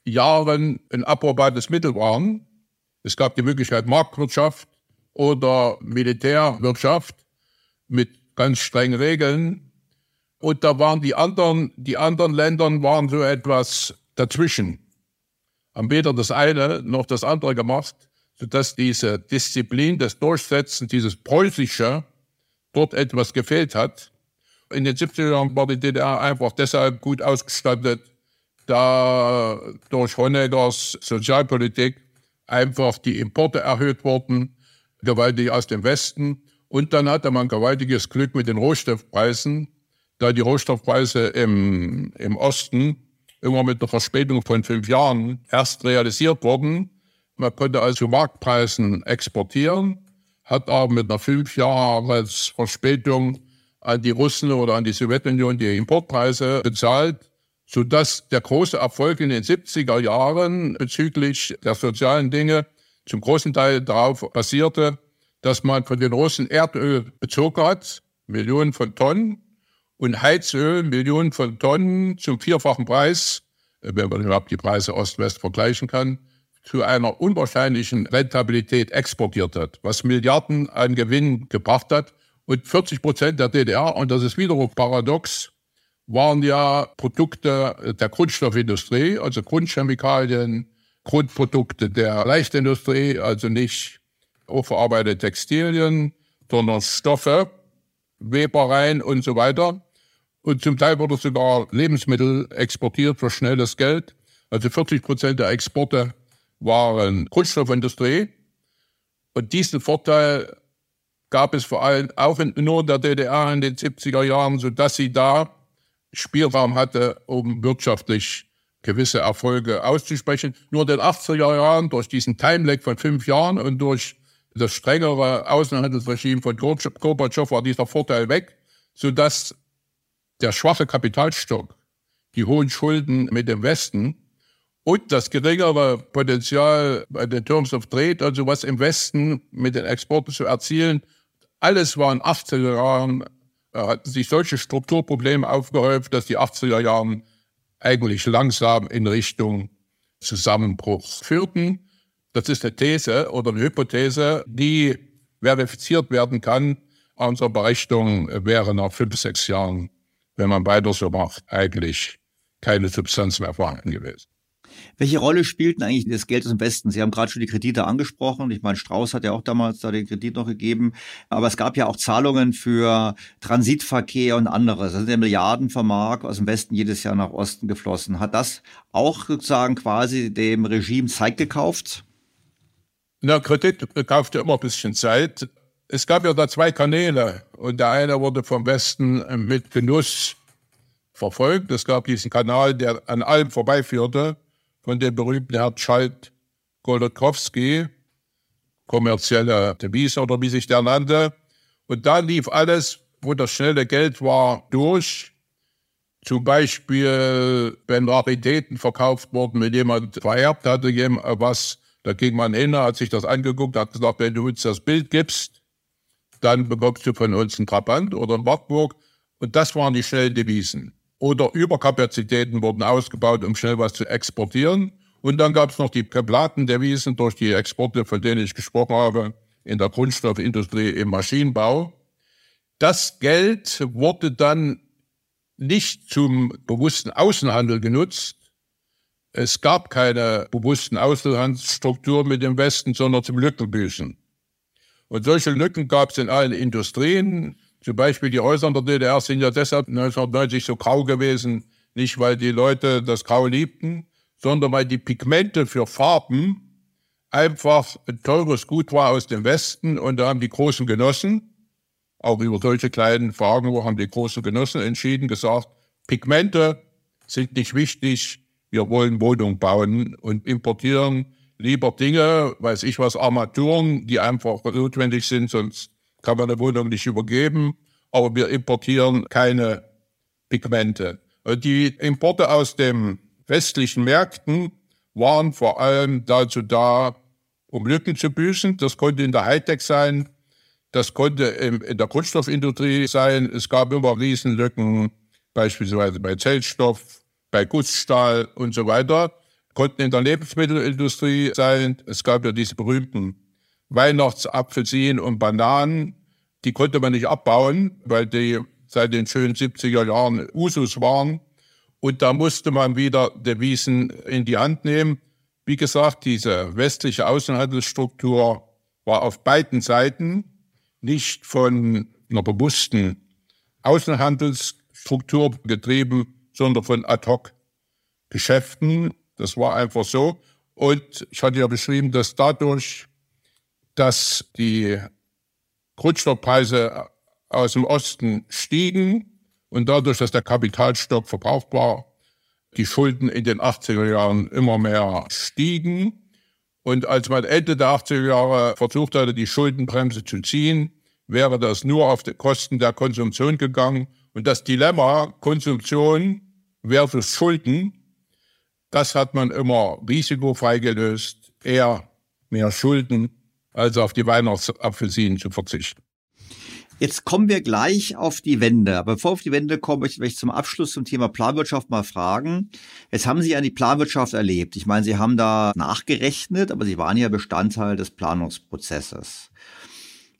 Jahren ein approbates Mittel waren. Es gab die Möglichkeit Marktwirtschaft oder Militärwirtschaft mit ganz strengen Regeln. Und da waren die anderen, die anderen Länder waren so etwas dazwischen haben weder das eine noch das andere gemacht, sodass diese Disziplin des Durchsetzens, dieses Preußische, dort etwas gefehlt hat. In den 70er Jahren war die DDR einfach deshalb gut ausgestattet, da durch Honeckers Sozialpolitik einfach die Importe erhöht wurden, gewaltig aus dem Westen. Und dann hatte man gewaltiges Glück mit den Rohstoffpreisen, da die Rohstoffpreise im, im Osten immer mit einer Verspätung von fünf Jahren erst realisiert worden. Man konnte also Marktpreisen exportieren, hat aber mit einer fünf Jahres Verspätung an die Russen oder an die Sowjetunion die Importpreise bezahlt, sodass der große Erfolg in den 70er Jahren bezüglich der sozialen Dinge zum großen Teil darauf basierte, dass man von den Russen Erdöl bezogen hat, Millionen von Tonnen, und Heizöl, Millionen von Tonnen zum vierfachen Preis, äh, wenn man überhaupt die Preise Ost-West vergleichen kann, zu einer unwahrscheinlichen Rentabilität exportiert hat, was Milliarden an Gewinn gebracht hat. Und 40 Prozent der DDR, und das ist wiederum paradox, waren ja Produkte der Grundstoffindustrie, also Grundchemikalien, Grundprodukte der Leichtindustrie, also nicht verarbeitete Textilien, sondern Stoffe, Webereien und so weiter. Und zum Teil wurde sogar Lebensmittel exportiert für schnelles Geld. Also 40 Prozent der Exporte waren Kunststoffindustrie. Und diesen Vorteil gab es vor allem auch in, nur in der DDR in den 70er Jahren, sodass sie da Spielraum hatte, um wirtschaftlich gewisse Erfolge auszusprechen. Nur in den 80er Jahren, durch diesen Timelag von fünf Jahren und durch das strengere Außenhandelsregime von Gorbatschow war dieser Vorteil weg, sodass der schwache Kapitalstock, die hohen Schulden mit dem Westen und das geringere Potenzial bei den Terms of Trade, also was im Westen mit den Exporten zu erzielen, alles war in 80er Jahren, hatten sich solche Strukturprobleme aufgehäuft, dass die 80er Jahren eigentlich langsam in Richtung Zusammenbruch führten. Das ist eine These oder eine Hypothese, die verifiziert werden kann. Unsere Berechnung wäre nach fünf, sechs Jahren wenn man weiter so macht, eigentlich keine Substanz mehr vorhanden gewesen. Welche Rolle spielten eigentlich das Geld aus dem Westen? Sie haben gerade schon die Kredite angesprochen. Ich meine, Strauß hat ja auch damals da den Kredit noch gegeben. Aber es gab ja auch Zahlungen für Transitverkehr und anderes. Da sind ja Milliarden von Mark aus dem Westen jedes Jahr nach Osten geflossen. Hat das auch sozusagen quasi dem Regime Zeit gekauft? Na, Kredit kauft ja immer ein bisschen Zeit. Es gab ja da zwei Kanäle und der eine wurde vom Westen mit Genuss verfolgt. Es gab diesen Kanal, der an allem vorbeiführte, von dem berühmten Herrn Schalt Golodkowski, kommerzielle Devise oder wie sich der nannte. Und da lief alles, wo das schnelle Geld war, durch. Zum Beispiel, wenn Raritäten verkauft wurden, wenn jemand vererbt hatte, was, da ging man hin, hat sich das angeguckt, hat gesagt, wenn du uns das Bild gibst, dann bekommst du von uns einen Trabant oder einen Wartburg. Und das waren die schnellen Devisen. Oder Überkapazitäten wurden ausgebaut, um schnell was zu exportieren. Und dann gab es noch die Platendevisen durch die Exporte, von denen ich gesprochen habe, in der Grundstoffindustrie, im Maschinenbau. Das Geld wurde dann nicht zum bewussten Außenhandel genutzt. Es gab keine bewussten Außenhandelsstrukturen mit dem Westen, sondern zum Lückenbüßen. Und solche Lücken gab es in allen Industrien. Zum Beispiel die Häuser in der DDR sind ja deshalb 1990 so grau gewesen, nicht weil die Leute das Grau liebten, sondern weil die Pigmente für Farben einfach ein teures Gut war aus dem Westen und da haben die großen Genossen, auch über solche kleinen Fragen, wo haben die großen Genossen entschieden, gesagt, Pigmente sind nicht wichtig, wir wollen Wohnungen bauen und importieren lieber Dinge, weiß ich was, Armaturen, die einfach notwendig sind, sonst kann man eine Wohnung nicht übergeben. Aber wir importieren keine Pigmente. Die Importe aus den westlichen Märkten waren vor allem dazu da, um Lücken zu büßen. Das konnte in der Hightech sein, das konnte in der Kunststoffindustrie sein. Es gab immer Riesenlücken, beispielsweise bei Zellstoff, bei Gussstahl und so weiter konnten in der Lebensmittelindustrie sein. Es gab ja diese berühmten Weihnachtsapfelsinen und Bananen. Die konnte man nicht abbauen, weil die seit den schönen 70er Jahren Usus waren. Und da musste man wieder Devisen in die Hand nehmen. Wie gesagt, diese westliche Außenhandelsstruktur war auf beiden Seiten nicht von einer bewussten Außenhandelsstruktur getrieben, sondern von Ad-Hoc-Geschäften. Das war einfach so. Und ich hatte ja beschrieben, dass dadurch, dass die Grundstoffpreise aus dem Osten stiegen und dadurch, dass der Kapitalstock verbraucht war, die Schulden in den 80er Jahren immer mehr stiegen. Und als man Ende der 80er Jahre versucht hatte, die Schuldenbremse zu ziehen, wäre das nur auf die Kosten der Konsumtion gegangen. Und das Dilemma Konsumtion versus Schulden, das hat man immer risikofrei gelöst, eher mehr Schulden, als auf die Weihnachtsapfelsinen zu verzichten. Jetzt kommen wir gleich auf die Wende. Aber bevor wir auf die Wende kommen, möchte ich zum Abschluss zum Thema Planwirtschaft mal fragen. Jetzt haben Sie ja die Planwirtschaft erlebt. Ich meine, Sie haben da nachgerechnet, aber Sie waren ja Bestandteil des Planungsprozesses.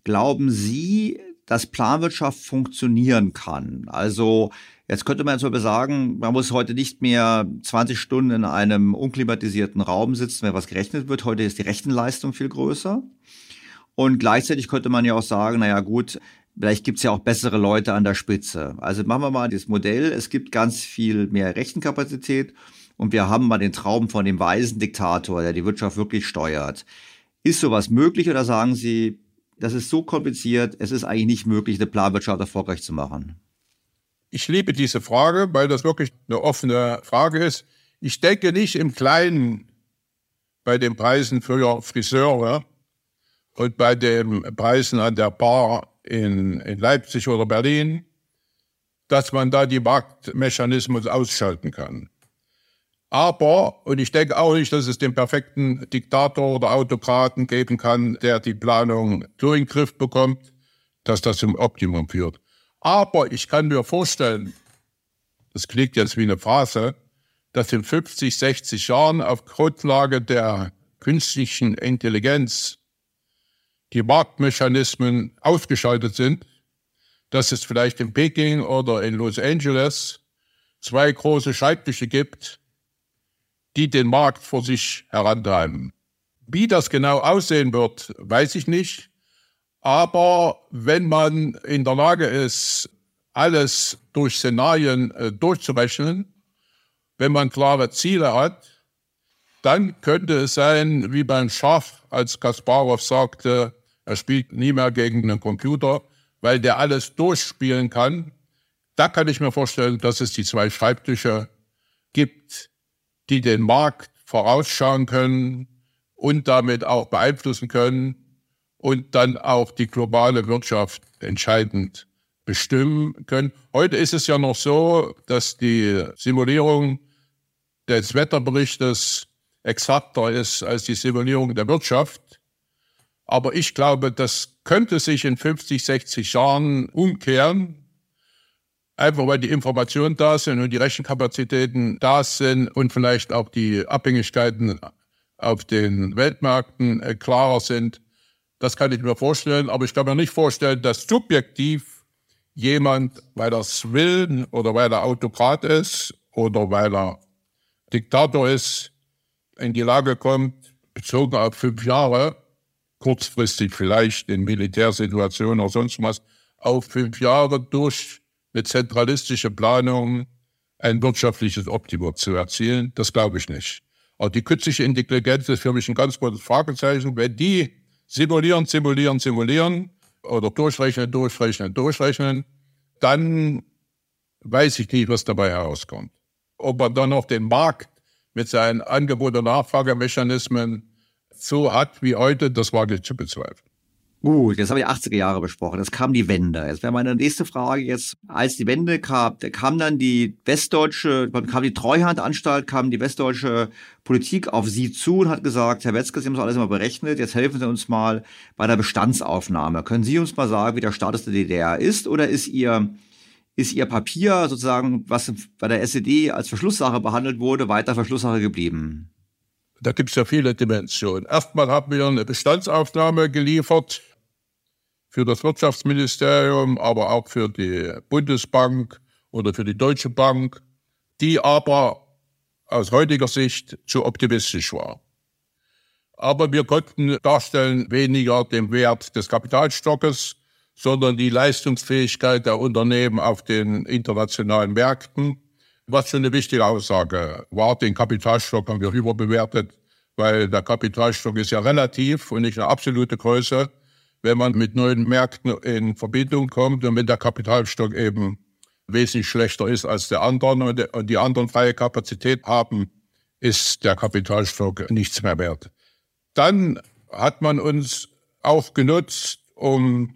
Glauben Sie, dass Planwirtschaft funktionieren kann? Also Jetzt könnte man so sagen, man muss heute nicht mehr 20 Stunden in einem unklimatisierten Raum sitzen, wenn was gerechnet wird. Heute ist die Rechenleistung viel größer. Und gleichzeitig könnte man ja auch sagen, naja gut, vielleicht gibt's ja auch bessere Leute an der Spitze. Also machen wir mal das Modell, es gibt ganz viel mehr Rechenkapazität und wir haben mal den Traum von dem weisen Diktator, der die Wirtschaft wirklich steuert. Ist sowas möglich oder sagen Sie, das ist so kompliziert, es ist eigentlich nicht möglich, eine Planwirtschaft erfolgreich zu machen? Ich liebe diese Frage, weil das wirklich eine offene Frage ist. Ich denke nicht im Kleinen bei den Preisen für Friseure und bei den Preisen an der Bar in, in Leipzig oder Berlin, dass man da die Marktmechanismus ausschalten kann. Aber, und ich denke auch nicht, dass es den perfekten Diktator oder Autokraten geben kann, der die Planung so in den Griff bekommt, dass das zum Optimum führt. Aber ich kann mir vorstellen, das klingt jetzt wie eine Phrase, dass in 50, 60 Jahren auf Grundlage der künstlichen Intelligenz die Marktmechanismen ausgeschaltet sind, dass es vielleicht in Peking oder in Los Angeles zwei große Schreibtische gibt, die den Markt vor sich herantreiben. Wie das genau aussehen wird, weiß ich nicht. Aber wenn man in der Lage ist, alles durch Szenarien äh, durchzurechnen, wenn man klare Ziele hat, dann könnte es sein, wie beim Schach, als Kasparov sagte, er spielt nie mehr gegen einen Computer, weil der alles durchspielen kann. Da kann ich mir vorstellen, dass es die zwei Schreibtische gibt, die den Markt vorausschauen können und damit auch beeinflussen können und dann auch die globale Wirtschaft entscheidend bestimmen können. Heute ist es ja noch so, dass die Simulierung des Wetterberichtes exakter ist als die Simulierung der Wirtschaft. Aber ich glaube, das könnte sich in 50, 60 Jahren umkehren, einfach weil die Informationen da sind und die Rechenkapazitäten da sind und vielleicht auch die Abhängigkeiten auf den Weltmärkten äh, klarer sind. Das kann ich mir vorstellen, aber ich kann mir nicht vorstellen, dass subjektiv jemand, weil er es will oder weil er Autokrat ist oder weil er Diktator ist, in die Lage kommt, bezogen auf fünf Jahre, kurzfristig vielleicht in Militärsituationen oder sonst was, auf fünf Jahre durch eine zentralistische Planung ein wirtschaftliches Optimum zu erzielen. Das glaube ich nicht. Aber die künstliche Intelligenz ist für mich ein ganz großes Fragezeichen. Wenn die simulieren, simulieren, simulieren oder durchrechnen, durchrechnen, durchrechnen, dann weiß ich nicht, was dabei herauskommt. Ob man dann noch den Markt mit seinen Angebot- und Nachfragemechanismen so hat wie heute, das wage ich zu bezweifeln. Gut, jetzt haben wir die 80er Jahre besprochen. Jetzt kam die Wende. Jetzt wäre meine nächste Frage jetzt, als die Wende kam, kam dann die westdeutsche, kam die Treuhandanstalt, kam die westdeutsche Politik auf Sie zu und hat gesagt, Herr Wetzke, Sie haben das alles mal berechnet, jetzt helfen Sie uns mal bei der Bestandsaufnahme. Können Sie uns mal sagen, wie der Status der DDR ist oder ist Ihr ist Ihr Papier sozusagen, was bei der SED als Verschlusssache behandelt wurde, weiter Verschlusssache geblieben? Da gibt es ja viele Dimensionen. Erstmal haben wir eine Bestandsaufnahme geliefert für das Wirtschaftsministerium, aber auch für die Bundesbank oder für die Deutsche Bank, die aber aus heutiger Sicht zu optimistisch war. Aber wir konnten darstellen weniger den Wert des Kapitalstockes, sondern die Leistungsfähigkeit der Unternehmen auf den internationalen Märkten, was schon eine wichtige Aussage war. Den Kapitalstock haben wir überbewertet, weil der Kapitalstock ist ja relativ und nicht eine absolute Größe wenn man mit neuen Märkten in Verbindung kommt und wenn der Kapitalstock eben wesentlich schlechter ist als der anderen und die anderen freie Kapazität haben, ist der Kapitalstock nichts mehr wert. Dann hat man uns auch genutzt, um,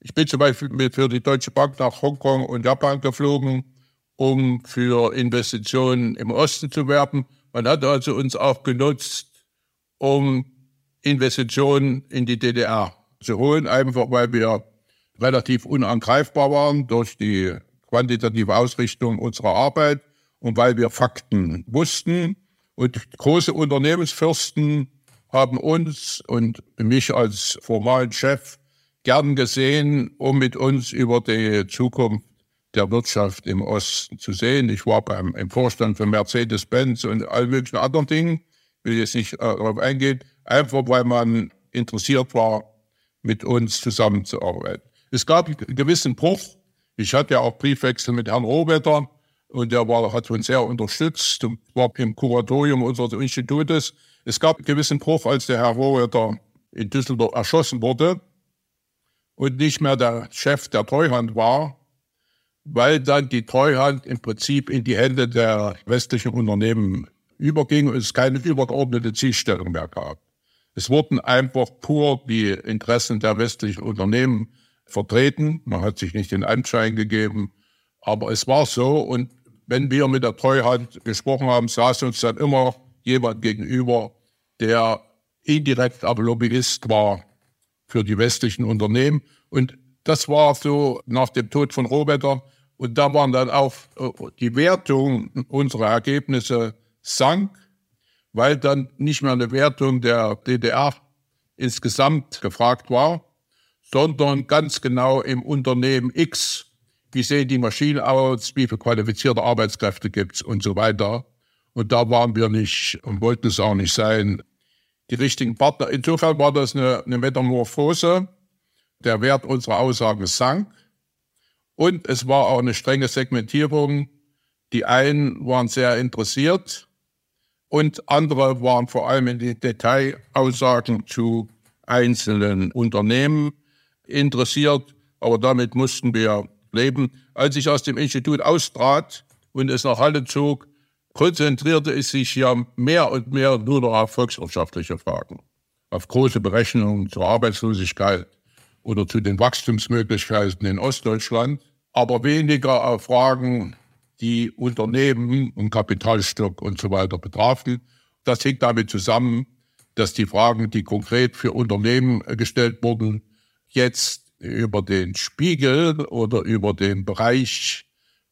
ich bin zum Beispiel für die Deutsche Bank nach Hongkong und Japan geflogen, um für Investitionen im Osten zu werben. Man hat also uns auch genutzt, um Investitionen in die DDR zu holen, einfach weil wir relativ unangreifbar waren durch die quantitative Ausrichtung unserer Arbeit und weil wir Fakten wussten. Und große Unternehmensfürsten haben uns und mich als formalen Chef gern gesehen, um mit uns über die Zukunft der Wirtschaft im Osten zu sehen. Ich war beim, im Vorstand von Mercedes-Benz und all möglichen anderen Dingen, will jetzt nicht äh, darauf eingehen, einfach weil man interessiert war, mit uns zusammenzuarbeiten. Es gab einen gewissen Bruch. Ich hatte ja auch Briefwechsel mit Herrn Rohwetter und der war, hat uns sehr unterstützt und war im Kuratorium unseres Institutes. Es gab einen gewissen Bruch, als der Herr Rohwetter in Düsseldorf erschossen wurde und nicht mehr der Chef der Treuhand war, weil dann die Treuhand im Prinzip in die Hände der westlichen Unternehmen überging und es keine übergeordnete Zielstellung mehr gab. Es wurden einfach pur die Interessen der westlichen Unternehmen vertreten. Man hat sich nicht den Anschein gegeben, aber es war so. Und wenn wir mit der Treuhand gesprochen haben, saß uns dann immer jemand gegenüber, der indirekt aber Lobbyist war für die westlichen Unternehmen. Und das war so nach dem Tod von Rohwetter. Und da waren dann auch äh, die Wertung unserer Ergebnisse sank, weil dann nicht mehr eine Wertung der DDR insgesamt gefragt war, sondern ganz genau im Unternehmen X, wie sehen die Maschinen aus, wie viele qualifizierte Arbeitskräfte gibt es und so weiter. Und da waren wir nicht und wollten es auch nicht sein, die richtigen Partner. Insofern war das eine, eine Metamorphose. Der Wert unserer Aussagen sank. Und es war auch eine strenge Segmentierung. Die einen waren sehr interessiert und andere waren vor allem in die Detailaussagen zu einzelnen Unternehmen interessiert. Aber damit mussten wir leben. Als ich aus dem Institut austrat und es nach Halle zog, konzentrierte es sich ja mehr und mehr nur noch auf volkswirtschaftliche Fragen, auf große Berechnungen zur Arbeitslosigkeit oder zu den Wachstumsmöglichkeiten in Ostdeutschland, aber weniger auf Fragen, die Unternehmen und Kapitalstock und so weiter betrafen. Das hängt damit zusammen, dass die Fragen, die konkret für Unternehmen gestellt wurden, jetzt über den Spiegel oder über den Bereich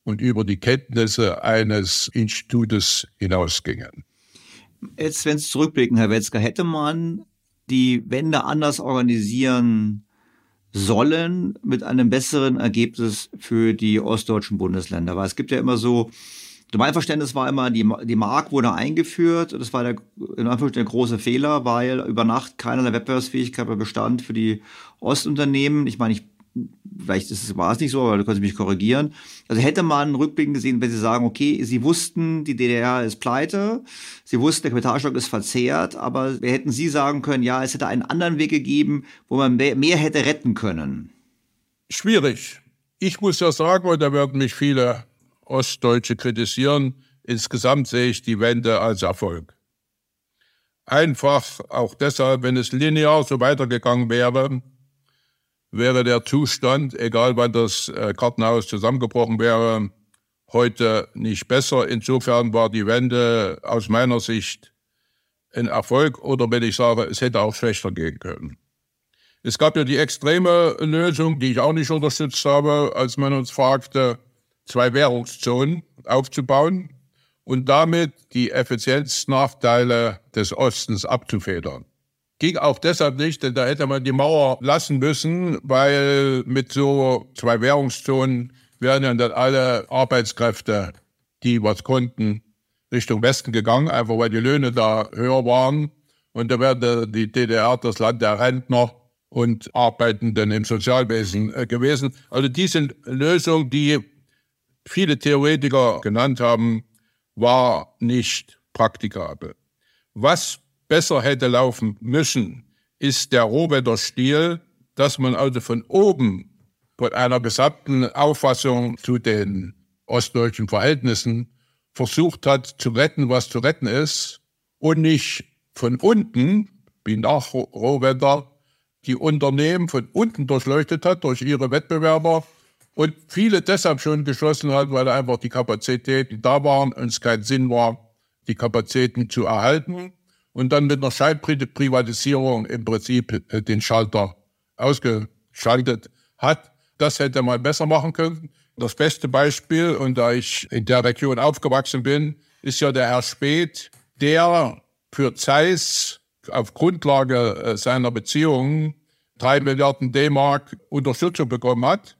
und über die Kenntnisse eines Institutes hinausgingen. Jetzt, wenn Sie zurückblicken, Herr Wetzger, hätte man die Wende anders organisieren sollen mit einem besseren Ergebnis für die ostdeutschen Bundesländer? Weil es gibt ja immer so, mein Verständnis war immer, die, die Mark wurde eingeführt. Das war der, in Anführungszeichen der große Fehler, weil über Nacht keinerlei Wettbewerbsfähigkeit mehr bestand für die Ostunternehmen. Ich meine, ich vielleicht ist es, war es nicht so, aber du kannst mich korrigieren. Also hätte man rückblickend gesehen, wenn sie sagen, okay, sie wussten, die DDR ist pleite, sie wussten, der Kapitalstock ist verzehrt, aber hätten sie sagen können, ja, es hätte einen anderen Weg gegeben, wo man mehr, mehr hätte retten können. Schwierig. Ich muss ja sagen, und da werden mich viele Ostdeutsche kritisieren, insgesamt sehe ich die Wende als Erfolg. Einfach auch deshalb, wenn es linear so weitergegangen wäre, wäre der Zustand, egal wann das äh, Kartenhaus zusammengebrochen wäre, heute nicht besser. Insofern war die Wende aus meiner Sicht ein Erfolg oder wenn ich sage, es hätte auch schlechter gehen können. Es gab ja die extreme Lösung, die ich auch nicht unterstützt habe, als man uns fragte, zwei Währungszonen aufzubauen und damit die Effizienznachteile des Ostens abzufedern. Ging auch deshalb nicht, denn da hätte man die Mauer lassen müssen, weil mit so zwei Währungszonen wären dann alle Arbeitskräfte, die was konnten, Richtung Westen gegangen, einfach weil die Löhne da höher waren. Und da wäre die DDR das Land der Rentner und Arbeitenden im Sozialwesen äh, gewesen. Also die sind Lösungen, die viele Theoretiker genannt haben, war nicht praktikabel. Was besser hätte laufen müssen, ist der Rohwetter Stil, dass man also von oben von einer gesamten Auffassung zu den ostdeutschen Verhältnissen versucht hat zu retten, was zu retten ist, und nicht von unten, wie nach Rohwetter, die Unternehmen von unten durchleuchtet hat durch ihre Wettbewerber Und viele deshalb schon geschlossen hat, weil einfach die Kapazitäten da waren und es keinen Sinn war, die Kapazitäten zu erhalten. Und dann mit einer Scheinprivatisierung im Prinzip äh, den Schalter ausgeschaltet hat. Das hätte man besser machen können. Das beste Beispiel, und da ich in der Region aufgewachsen bin, ist ja der Herr Speth, der für Zeiss auf Grundlage äh, seiner Beziehungen drei Milliarden D-Mark Unterstützung bekommen hat.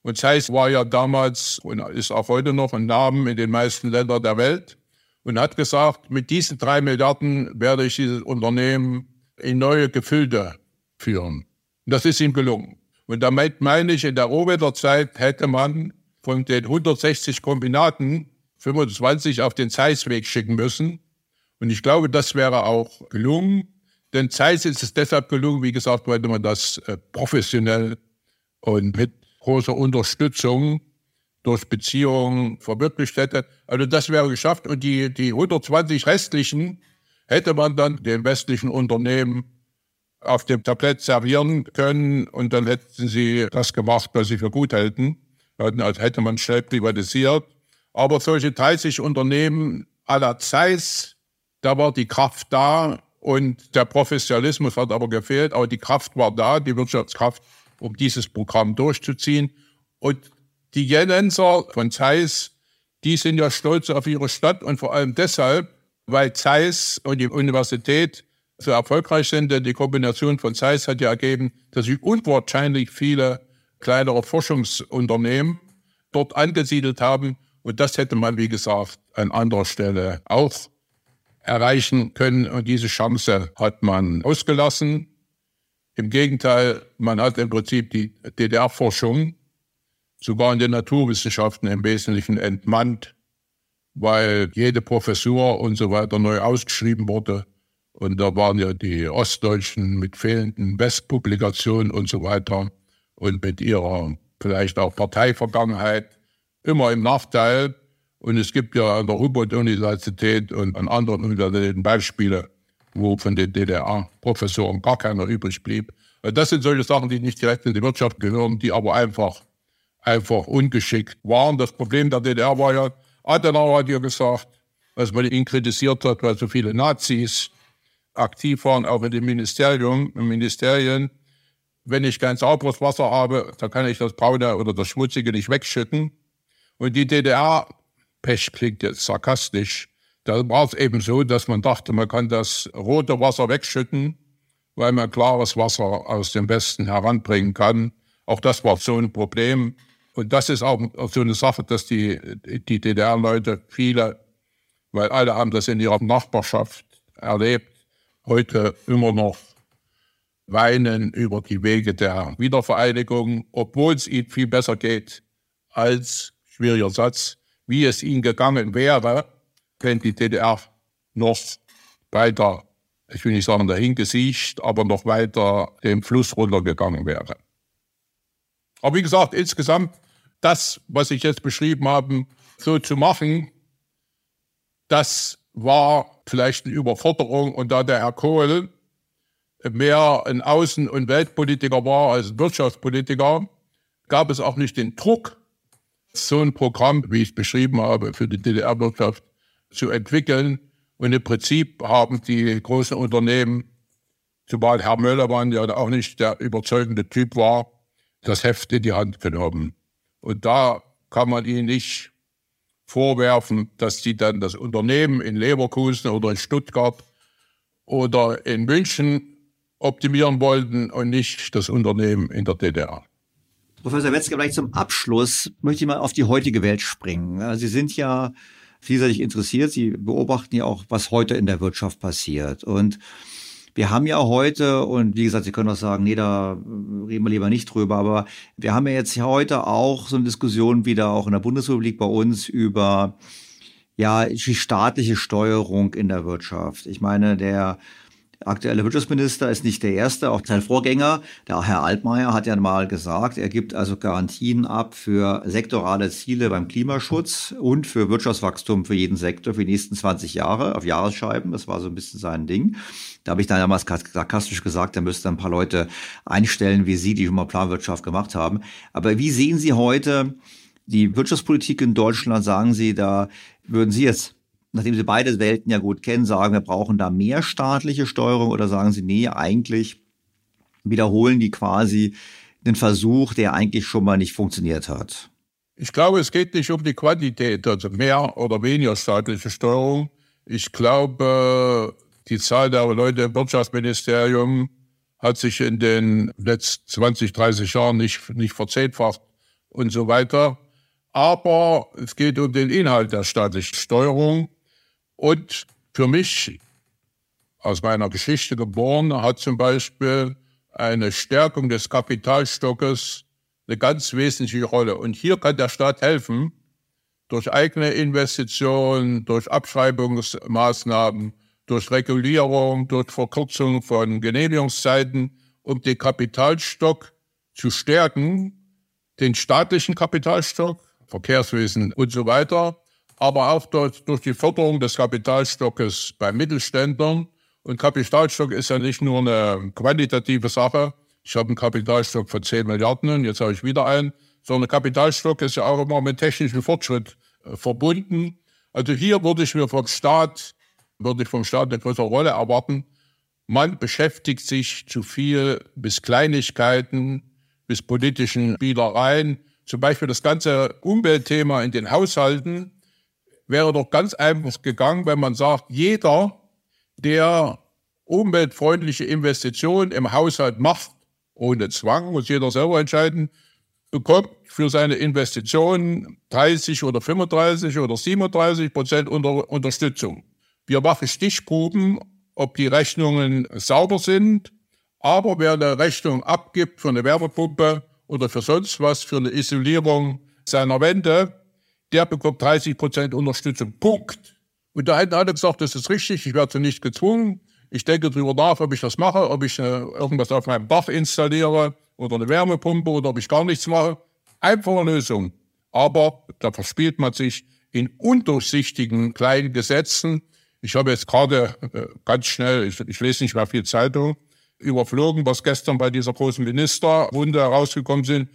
Und Zeiss war ja damals und ist auch heute noch ein Name in den meisten Ländern der Welt und hat gesagt, mit diesen drei Milliarden werde ich dieses Unternehmen in neue Gefilde führen. Und das ist ihm gelungen. Und damit meine ich, in der Rohwetterzeit hätte man von den 160 Kombinaten 25 auf den Zeissweg schicken müssen. Und ich glaube, das wäre auch gelungen. Denn Zeiss ist es deshalb gelungen, wie gesagt, weil man das äh, professionell und mit großer Unterstützung durch Beziehungen verwirklicht hätte. Also das wäre geschafft. Und die, die 120 restlichen hätte man dann den westlichen Unternehmen auf dem Tablett servieren können und dann hätten sie das gemacht, was sie für gut halten. Als hätte man schnell privatisiert. Aber solche 30 Unternehmen aller Zeiss, da war die Kraft da und der Professionalismus hat aber gefehlt. Aber die Kraft war da, die Wirtschaftskraft, um dieses Programm durchzuziehen. Und die Jenenser von Zeiss, die sind ja stolz auf ihre Stadt und vor allem deshalb, weil Zeiss und die Universität so erfolgreich sind, denn die Kombination von Zeiss hat ja ergeben, dass sich unwahrscheinlich viele kleinere Forschungsunternehmen dort angesiedelt haben. Und das hätte man, wie gesagt, an anderer Stelle auch erreichen können. Und diese Chance hat man ausgelassen. Im Gegenteil, man hat im Prinzip die DDR-Forschung sogar in den Naturwissenschaften im Wesentlichen entmannt, weil jede Professur und so weiter neu ausgeschrieben wurde. Und da waren ja die Ostdeutschen mit fehlenden Westpublikationen und so weiter und mit ihrer vielleicht auch Parteivergangenheit immer im Nachteil. Und es gibt ja an der Humboldt-Universität und an anderen Universitäten Beispiele, wo von den DDR-Professoren gar keiner übrig blieb. Das sind solche Sachen, die nicht direkt in die Wirtschaft gehören, die aber einfach einfach ungeschickt waren. Das Problem der DDR war ja, Adenauer hat ja gesagt, als man ihn kritisiert hat, weil so viele Nazis aktiv waren, auch in den Ministerien, Ministerien. Wenn ich kein sauberes Wasser habe, dann kann ich das braune oder das schmutzige nicht wegschütten. Und die DDR, Pech klingt jetzt sarkastisch, da war es eben so, dass man dachte, man kann das rote Wasser wegschütten, weil man klares Wasser aus dem Westen heranbringen kann. Auch das war so ein Problem. Und das ist auch so eine Sache, dass die, die DDR-Leute, viele, weil alle haben das in ihrer Nachbarschaft erlebt, heute immer noch weinen über die Wege der Wiedervereinigung, obwohl es ihnen viel besser geht als, schwieriger Satz, wie es ihnen gegangen wäre, wenn die DDR noch weiter, ich will nicht sagen dahingesiegt, aber noch weiter den Fluss runtergegangen wäre. Aber wie gesagt, insgesamt das, was ich jetzt beschrieben habe, so zu machen, das war vielleicht eine Überforderung. Und da der Herr Kohl mehr ein Außen- und Weltpolitiker war als ein Wirtschaftspolitiker, gab es auch nicht den Druck, so ein Programm, wie ich es beschrieben habe, für die DDR-Wirtschaft zu entwickeln. Und im Prinzip haben die großen Unternehmen, zumal Herr Möllermann ja auch nicht der überzeugende Typ war, das Heft in die Hand genommen. Und da kann man ihnen nicht vorwerfen, dass sie dann das Unternehmen in Leverkusen oder in Stuttgart oder in München optimieren wollten und nicht das Unternehmen in der DDR. Professor Wetzger, vielleicht zum Abschluss möchte ich mal auf die heutige Welt springen. Sie sind ja vielseitig interessiert. Sie beobachten ja auch, was heute in der Wirtschaft passiert. Und wir haben ja heute, und wie gesagt, Sie können auch sagen, nee, da reden wir lieber nicht drüber, aber wir haben ja jetzt heute auch so eine Diskussion wieder auch in der Bundesrepublik bei uns über ja, die staatliche Steuerung in der Wirtschaft. Ich meine, der aktuelle Wirtschaftsminister ist nicht der erste, auch sein Vorgänger, der Herr Altmaier, hat ja mal gesagt, er gibt also Garantien ab für sektorale Ziele beim Klimaschutz und für Wirtschaftswachstum für jeden Sektor für die nächsten 20 Jahre auf Jahresscheiben. Das war so ein bisschen sein Ding. Da habe ich dann damals sarkastisch gesagt, er müsste ein paar Leute einstellen, wie Sie, die schon mal Planwirtschaft gemacht haben. Aber wie sehen Sie heute die Wirtschaftspolitik in Deutschland? Sagen Sie, da würden Sie jetzt nachdem Sie beide Welten ja gut kennen, sagen, wir brauchen da mehr staatliche Steuerung oder sagen Sie, nee, eigentlich wiederholen die quasi den Versuch, der eigentlich schon mal nicht funktioniert hat? Ich glaube, es geht nicht um die Quantität, also mehr oder weniger staatliche Steuerung. Ich glaube, die Zahl der Leute im Wirtschaftsministerium hat sich in den letzten 20, 30 Jahren nicht, nicht verzehnfacht und so weiter. Aber es geht um den Inhalt der staatlichen Steuerung. Und für mich, aus meiner Geschichte geboren, hat zum Beispiel eine Stärkung des Kapitalstockes eine ganz wesentliche Rolle. Und hier kann der Staat helfen, durch eigene Investitionen, durch Abschreibungsmaßnahmen, durch Regulierung, durch Verkürzung von Genehmigungszeiten, um den Kapitalstock zu stärken, den staatlichen Kapitalstock, Verkehrswesen und so weiter, aber auch durch, durch die Förderung des Kapitalstockes bei Mittelständlern. Und Kapitalstock ist ja nicht nur eine quantitative Sache. Ich habe einen Kapitalstock von 10 Milliarden und jetzt habe ich wieder einen, sondern Kapitalstock ist ja auch immer mit technischem Fortschritt äh, verbunden. Also hier würde ich mir vom Staat, würde ich vom Staat eine größere Rolle erwarten. Man beschäftigt sich zu viel bis Kleinigkeiten, bis politischen Spielereien. Zum Beispiel das ganze Umweltthema in den Haushalten wäre doch ganz einfach gegangen, wenn man sagt, jeder, der umweltfreundliche Investitionen im Haushalt macht, ohne Zwang, muss jeder selber entscheiden, bekommt für seine Investitionen 30 oder 35 oder 37 Prozent unter Unterstützung. Wir machen Stichproben, ob die Rechnungen sauber sind, aber wer eine Rechnung abgibt für eine Wärmepumpe oder für sonst was, für eine Isolierung seiner Wände, der bekommt 30 Prozent Unterstützung. Punkt. Und da hätten alle gesagt, das ist richtig, ich werde nicht gezwungen. Ich denke darüber nach, ob ich das mache, ob ich äh, irgendwas auf meinem Dach installiere oder eine Wärmepumpe oder ob ich gar nichts mache. Einfache Lösung. Aber da verspielt man sich in undurchsichtigen kleinen Gesetzen. Ich habe jetzt gerade äh, ganz schnell, ich, ich lese nicht mehr viel Zeitung, überflogen, was gestern bei dieser großen Ministerrunde herausgekommen sind.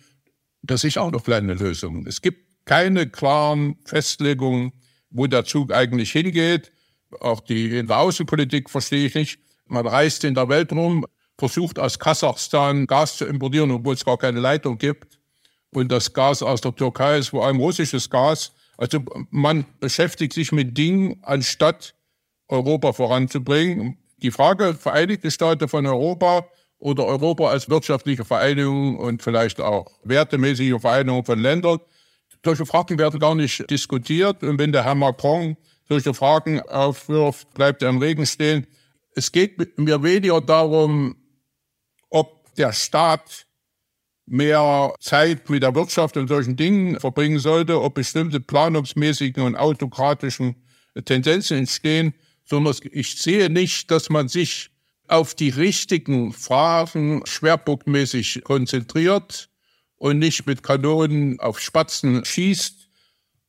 Das ist auch noch kleine Lösungen. Es gibt keine klaren Festlegungen, wo der Zug eigentlich hingeht. Auch die in der Außenpolitik verstehe ich nicht. Man reist in der Welt rum, versucht aus Kasachstan Gas zu importieren, obwohl es gar keine Leitung gibt. Und das Gas aus der Türkei ist vor allem russisches Gas. Also man beschäftigt sich mit Dingen, anstatt Europa voranzubringen. Die Frage Vereinigte Staaten von Europa oder Europa als wirtschaftliche Vereinigung und vielleicht auch wertemäßige Vereinigung von Ländern, solche Fragen werden gar nicht diskutiert. Und wenn der Herr Macron solche Fragen aufwirft, bleibt er im Regen stehen. Es geht mir weniger darum, ob der Staat mehr Zeit mit der Wirtschaft und solchen Dingen verbringen sollte, ob bestimmte planungsmäßigen und autokratischen Tendenzen entstehen, sondern ich sehe nicht, dass man sich auf die richtigen Fragen schwerpunktmäßig konzentriert und nicht mit Kanonen auf Spatzen schießt.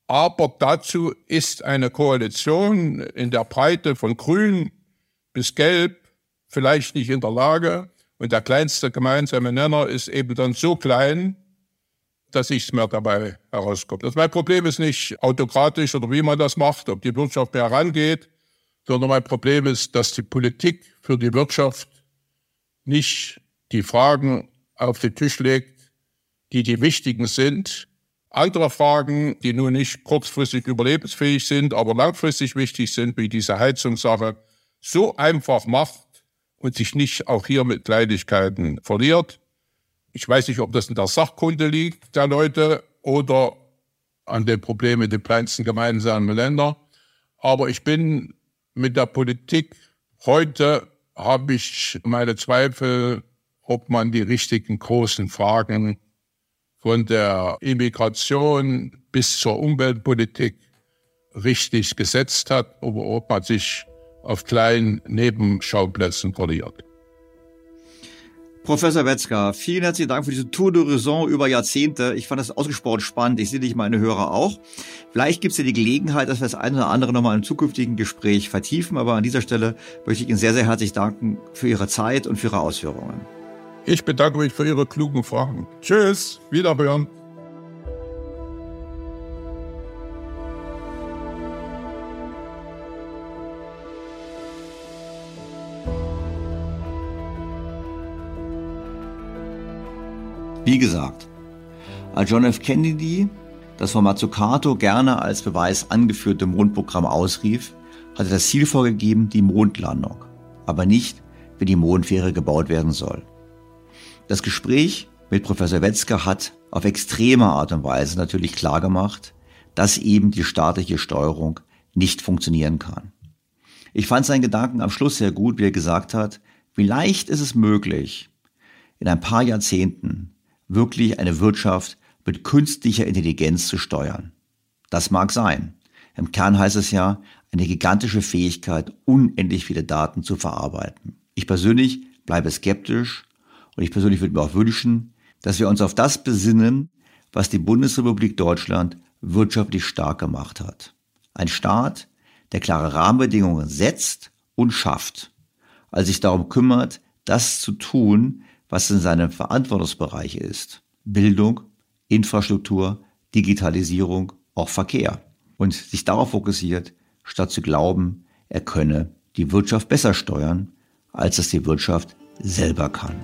Aber dazu ist eine Koalition in der Breite von Grün bis Gelb vielleicht nicht in der Lage. Und der kleinste gemeinsame Nenner ist eben dann so klein, dass nichts mehr dabei herauskommt. Das mein Problem ist nicht autokratisch oder wie man das macht, ob die Wirtschaft mehr herangeht, sondern mein Problem ist, dass die Politik für die Wirtschaft nicht die Fragen auf den Tisch legt, die die wichtigen sind. Andere Fragen, die nur nicht kurzfristig überlebensfähig sind, aber langfristig wichtig sind, wie diese Heizungssache, so einfach macht und sich nicht auch hier mit Kleinigkeiten verliert. Ich weiß nicht, ob das in der Sachkunde liegt der Leute oder an den Problemen der kleinsten gemeinsamen Länder. Aber ich bin mit der Politik heute habe ich meine Zweifel, ob man die richtigen großen Fragen von der Immigration bis zur Umweltpolitik richtig gesetzt hat, oder ob man sich auf kleinen Nebenschauplätzen verliert. Professor Wetzger, vielen herzlichen Dank für diese Tour d'Horizon über Jahrzehnte. Ich fand das ausgesprochen spannend. Ich sehe dich, meine Hörer auch. Vielleicht gibt es ja die Gelegenheit, dass wir das eine oder andere nochmal im zukünftigen Gespräch vertiefen. Aber an dieser Stelle möchte ich Ihnen sehr, sehr herzlich danken für Ihre Zeit und für Ihre Ausführungen. Ich bedanke mich für Ihre klugen Fragen. Tschüss, wiederhören. Wie gesagt, als John F. Kennedy das von Mazzucato gerne als Beweis angeführte Mondprogramm ausrief, hatte das Ziel vorgegeben, die Mondlandung, aber nicht, wie die Mondfähre gebaut werden soll. Das Gespräch mit Professor Wetzger hat auf extreme Art und Weise natürlich klargemacht, dass eben die staatliche Steuerung nicht funktionieren kann. Ich fand seinen Gedanken am Schluss sehr gut, wie er gesagt hat, vielleicht ist es möglich, in ein paar Jahrzehnten wirklich eine Wirtschaft mit künstlicher Intelligenz zu steuern. Das mag sein. Im Kern heißt es ja, eine gigantische Fähigkeit, unendlich viele Daten zu verarbeiten. Ich persönlich bleibe skeptisch und ich persönlich würde mir auch wünschen, dass wir uns auf das besinnen, was die Bundesrepublik Deutschland wirtschaftlich stark gemacht hat. Ein Staat, der klare Rahmenbedingungen setzt und schafft, als sich darum kümmert, das zu tun, was in seinem Verantwortungsbereich ist. Bildung, Infrastruktur, Digitalisierung, auch Verkehr. Und sich darauf fokussiert, statt zu glauben, er könne die Wirtschaft besser steuern, als es die Wirtschaft selber kann.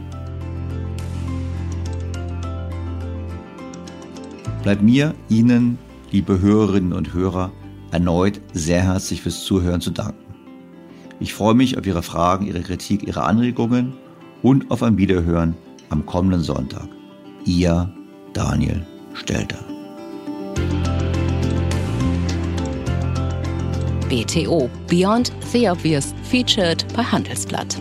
Bleibt mir, Ihnen, liebe Hörerinnen und Hörer, erneut sehr herzlich fürs Zuhören zu danken. Ich freue mich auf Ihre Fragen, Ihre Kritik, Ihre Anregungen und auf ein Wiederhören am kommenden Sonntag. Ihr Daniel Stelter. BTO Beyond the Obvious featured bei Handelsblatt.